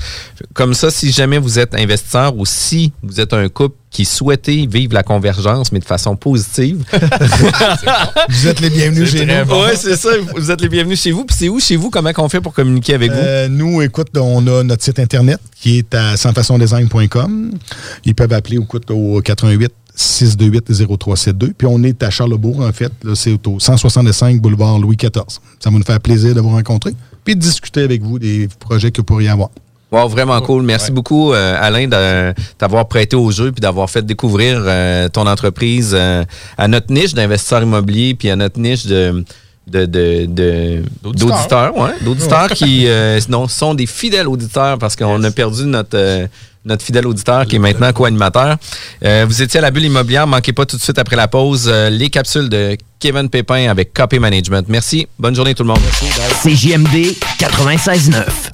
Comme ça, si jamais vous êtes investisseur ou si vous êtes un couple qui souhaitez vivre la convergence, mais de façon positive. Vous êtes les bienvenus chez nous. Oui, c'est ça. Vous êtes les bienvenus chez vous. Puis c'est où chez vous? Comment on fait pour communiquer avec vous? Euh, nous, écoute, on a notre site internet qui est à sansfaçondesign.com. Ils peuvent appeler écoute, au 88 628 0372. Puis on est à Charlebourg, en fait. là, C'est au 165 boulevard Louis XIV. Ça va nous faire plaisir de vous rencontrer puis de discuter avec vous des projets que vous pourriez avoir. Wow, vraiment cool. Merci beaucoup, euh, Alain, de t'avoir prêté au jeu puis d'avoir fait découvrir euh, ton entreprise euh, à notre niche d'investisseurs immobiliers puis à notre niche de de- de- de- d'auditeurs, ouais, d'auditeurs qui euh, non, sont des fidèles auditeurs parce qu'on a perdu notre euh, notre fidèle auditeur qui est maintenant co-animateur. Euh, vous étiez à la bulle immobilière, manquez pas tout de suite après la pause euh, les capsules de Kevin Pépin avec Copy Management. Merci, bonne journée tout le monde. CJMD 96.9.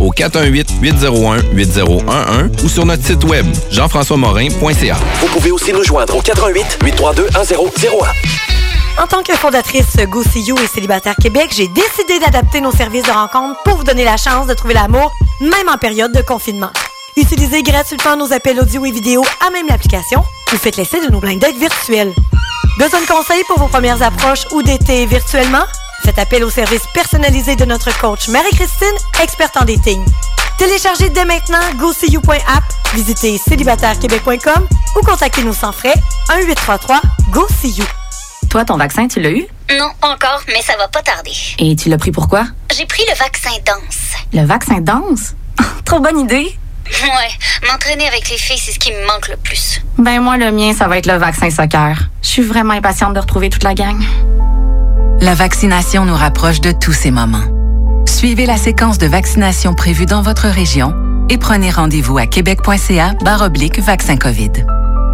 au 418-801-8011 ou sur notre site web, jean-françois-morin.ca. Vous pouvez aussi nous joindre au 88 832 1001. En tant que fondatrice Go See You et Célibataire Québec, j'ai décidé d'adapter nos services de rencontre pour vous donner la chance de trouver l'amour, même en période de confinement. Utilisez gratuitement nos appels audio et vidéo à même l'application ou faites l'essai de nos blind dates virtuels. Besoin de conseils pour vos premières approches ou d'été virtuellement? Faites appel au service personnalisé de notre coach Marie-Christine, experte en dating. Téléchargez dès maintenant GoSeeYou.app, visitez célibatairequebec.com ou contactez-nous sans frais 1-833-GO-SEE-YOU. Toi, ton vaccin, tu l'as eu? Non, pas encore, mais ça va pas tarder. Et tu l'as pris pourquoi? J'ai pris le vaccin danse. Le vaccin danse? Trop bonne idée! Ouais, m'entraîner avec les filles, c'est ce qui me manque le plus. Ben moi, le mien, ça va être le vaccin soccer. Je suis vraiment impatiente de retrouver toute la gang. La vaccination nous rapproche de tous ces moments. Suivez la séquence de vaccination prévue dans votre région et prenez rendez-vous à québec.ca vaccin COVID.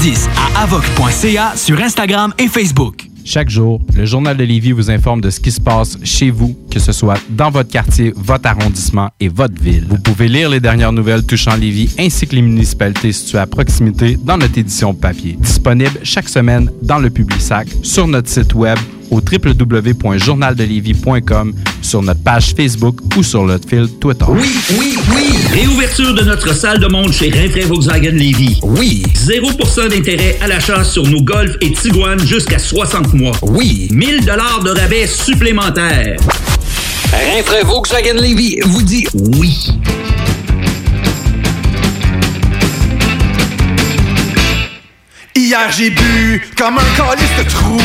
10 à avoc.ca sur Instagram et Facebook. Chaque jour, le Journal de Lévis vous informe de ce qui se passe chez vous, que ce soit dans votre quartier, votre arrondissement et votre ville. Vous pouvez lire les dernières nouvelles touchant Lévis ainsi que les municipalités situées à proximité dans notre édition papier. Disponible chaque semaine dans le Publisac, sur notre site web au www.journaldelévis.com, sur notre page Facebook ou sur notre fil Twitter. Oui, oui, oui! Réouverture de notre salle de monde chez Rinfrae Volkswagen Lévy. Oui! 0% d'intérêt à l'achat sur nos Golf et Tiguan jusqu'à 60 mois. Oui! 1000 dollars de rabais supplémentaires. Rinfrae Volkswagen Lévy vous dit oui. Hier j'ai bu comme un calice de trou.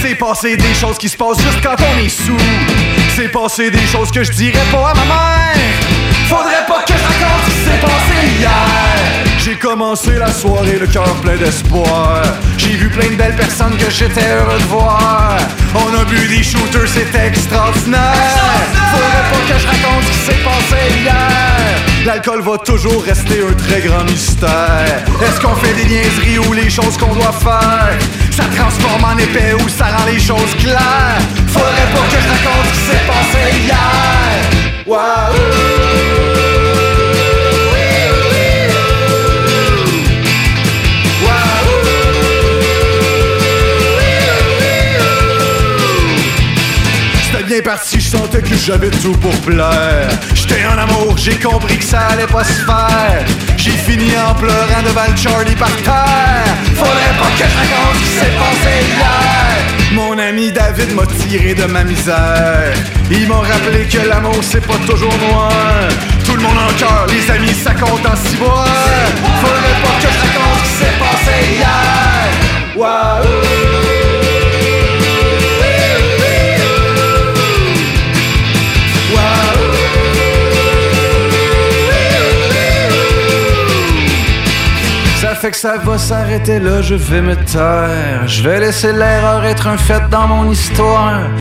C'est passé des choses qui se passent juste quand on est sous. s'est passé des choses que je dirais pas à ma mère. Faudrait pas que je raconte ce qui s'est passé hier. J'ai commencé la soirée le cœur plein d'espoir. J'ai vu plein de belles personnes que j'étais heureux de voir. On a bu des shooters, c'était extraordinaire. Faudrait pas que je raconte ce qui s'est passé hier. L'alcool va toujours rester un très grand mystère. Est-ce qu'on fait des niaiseries ou les choses qu'on doit faire? Ça transforme en épais ou ça rend les choses claires? Faudrait pas que je raconte ce qui s'est passé hier. Waouh! Bien parti, je sentais que j'avais tout pour plaire. J'étais en amour, j'ai compris que ça allait pas se faire. J'ai fini en pleurant devant le Charlie par terre. Faudrait pas que je raconte ce qui s'est passé hier. Mon ami David m'a tiré de ma misère. Ils m'ont rappelé que l'amour c'est pas toujours noir. Tout le monde en cœur, les amis ça compte en six mois. Faudrait pas que je raconte ce qui s'est passé hier. Waouh! Fait que ça va s'arrêter là, je vais me taire. Je vais laisser l'erreur être un fait dans mon histoire.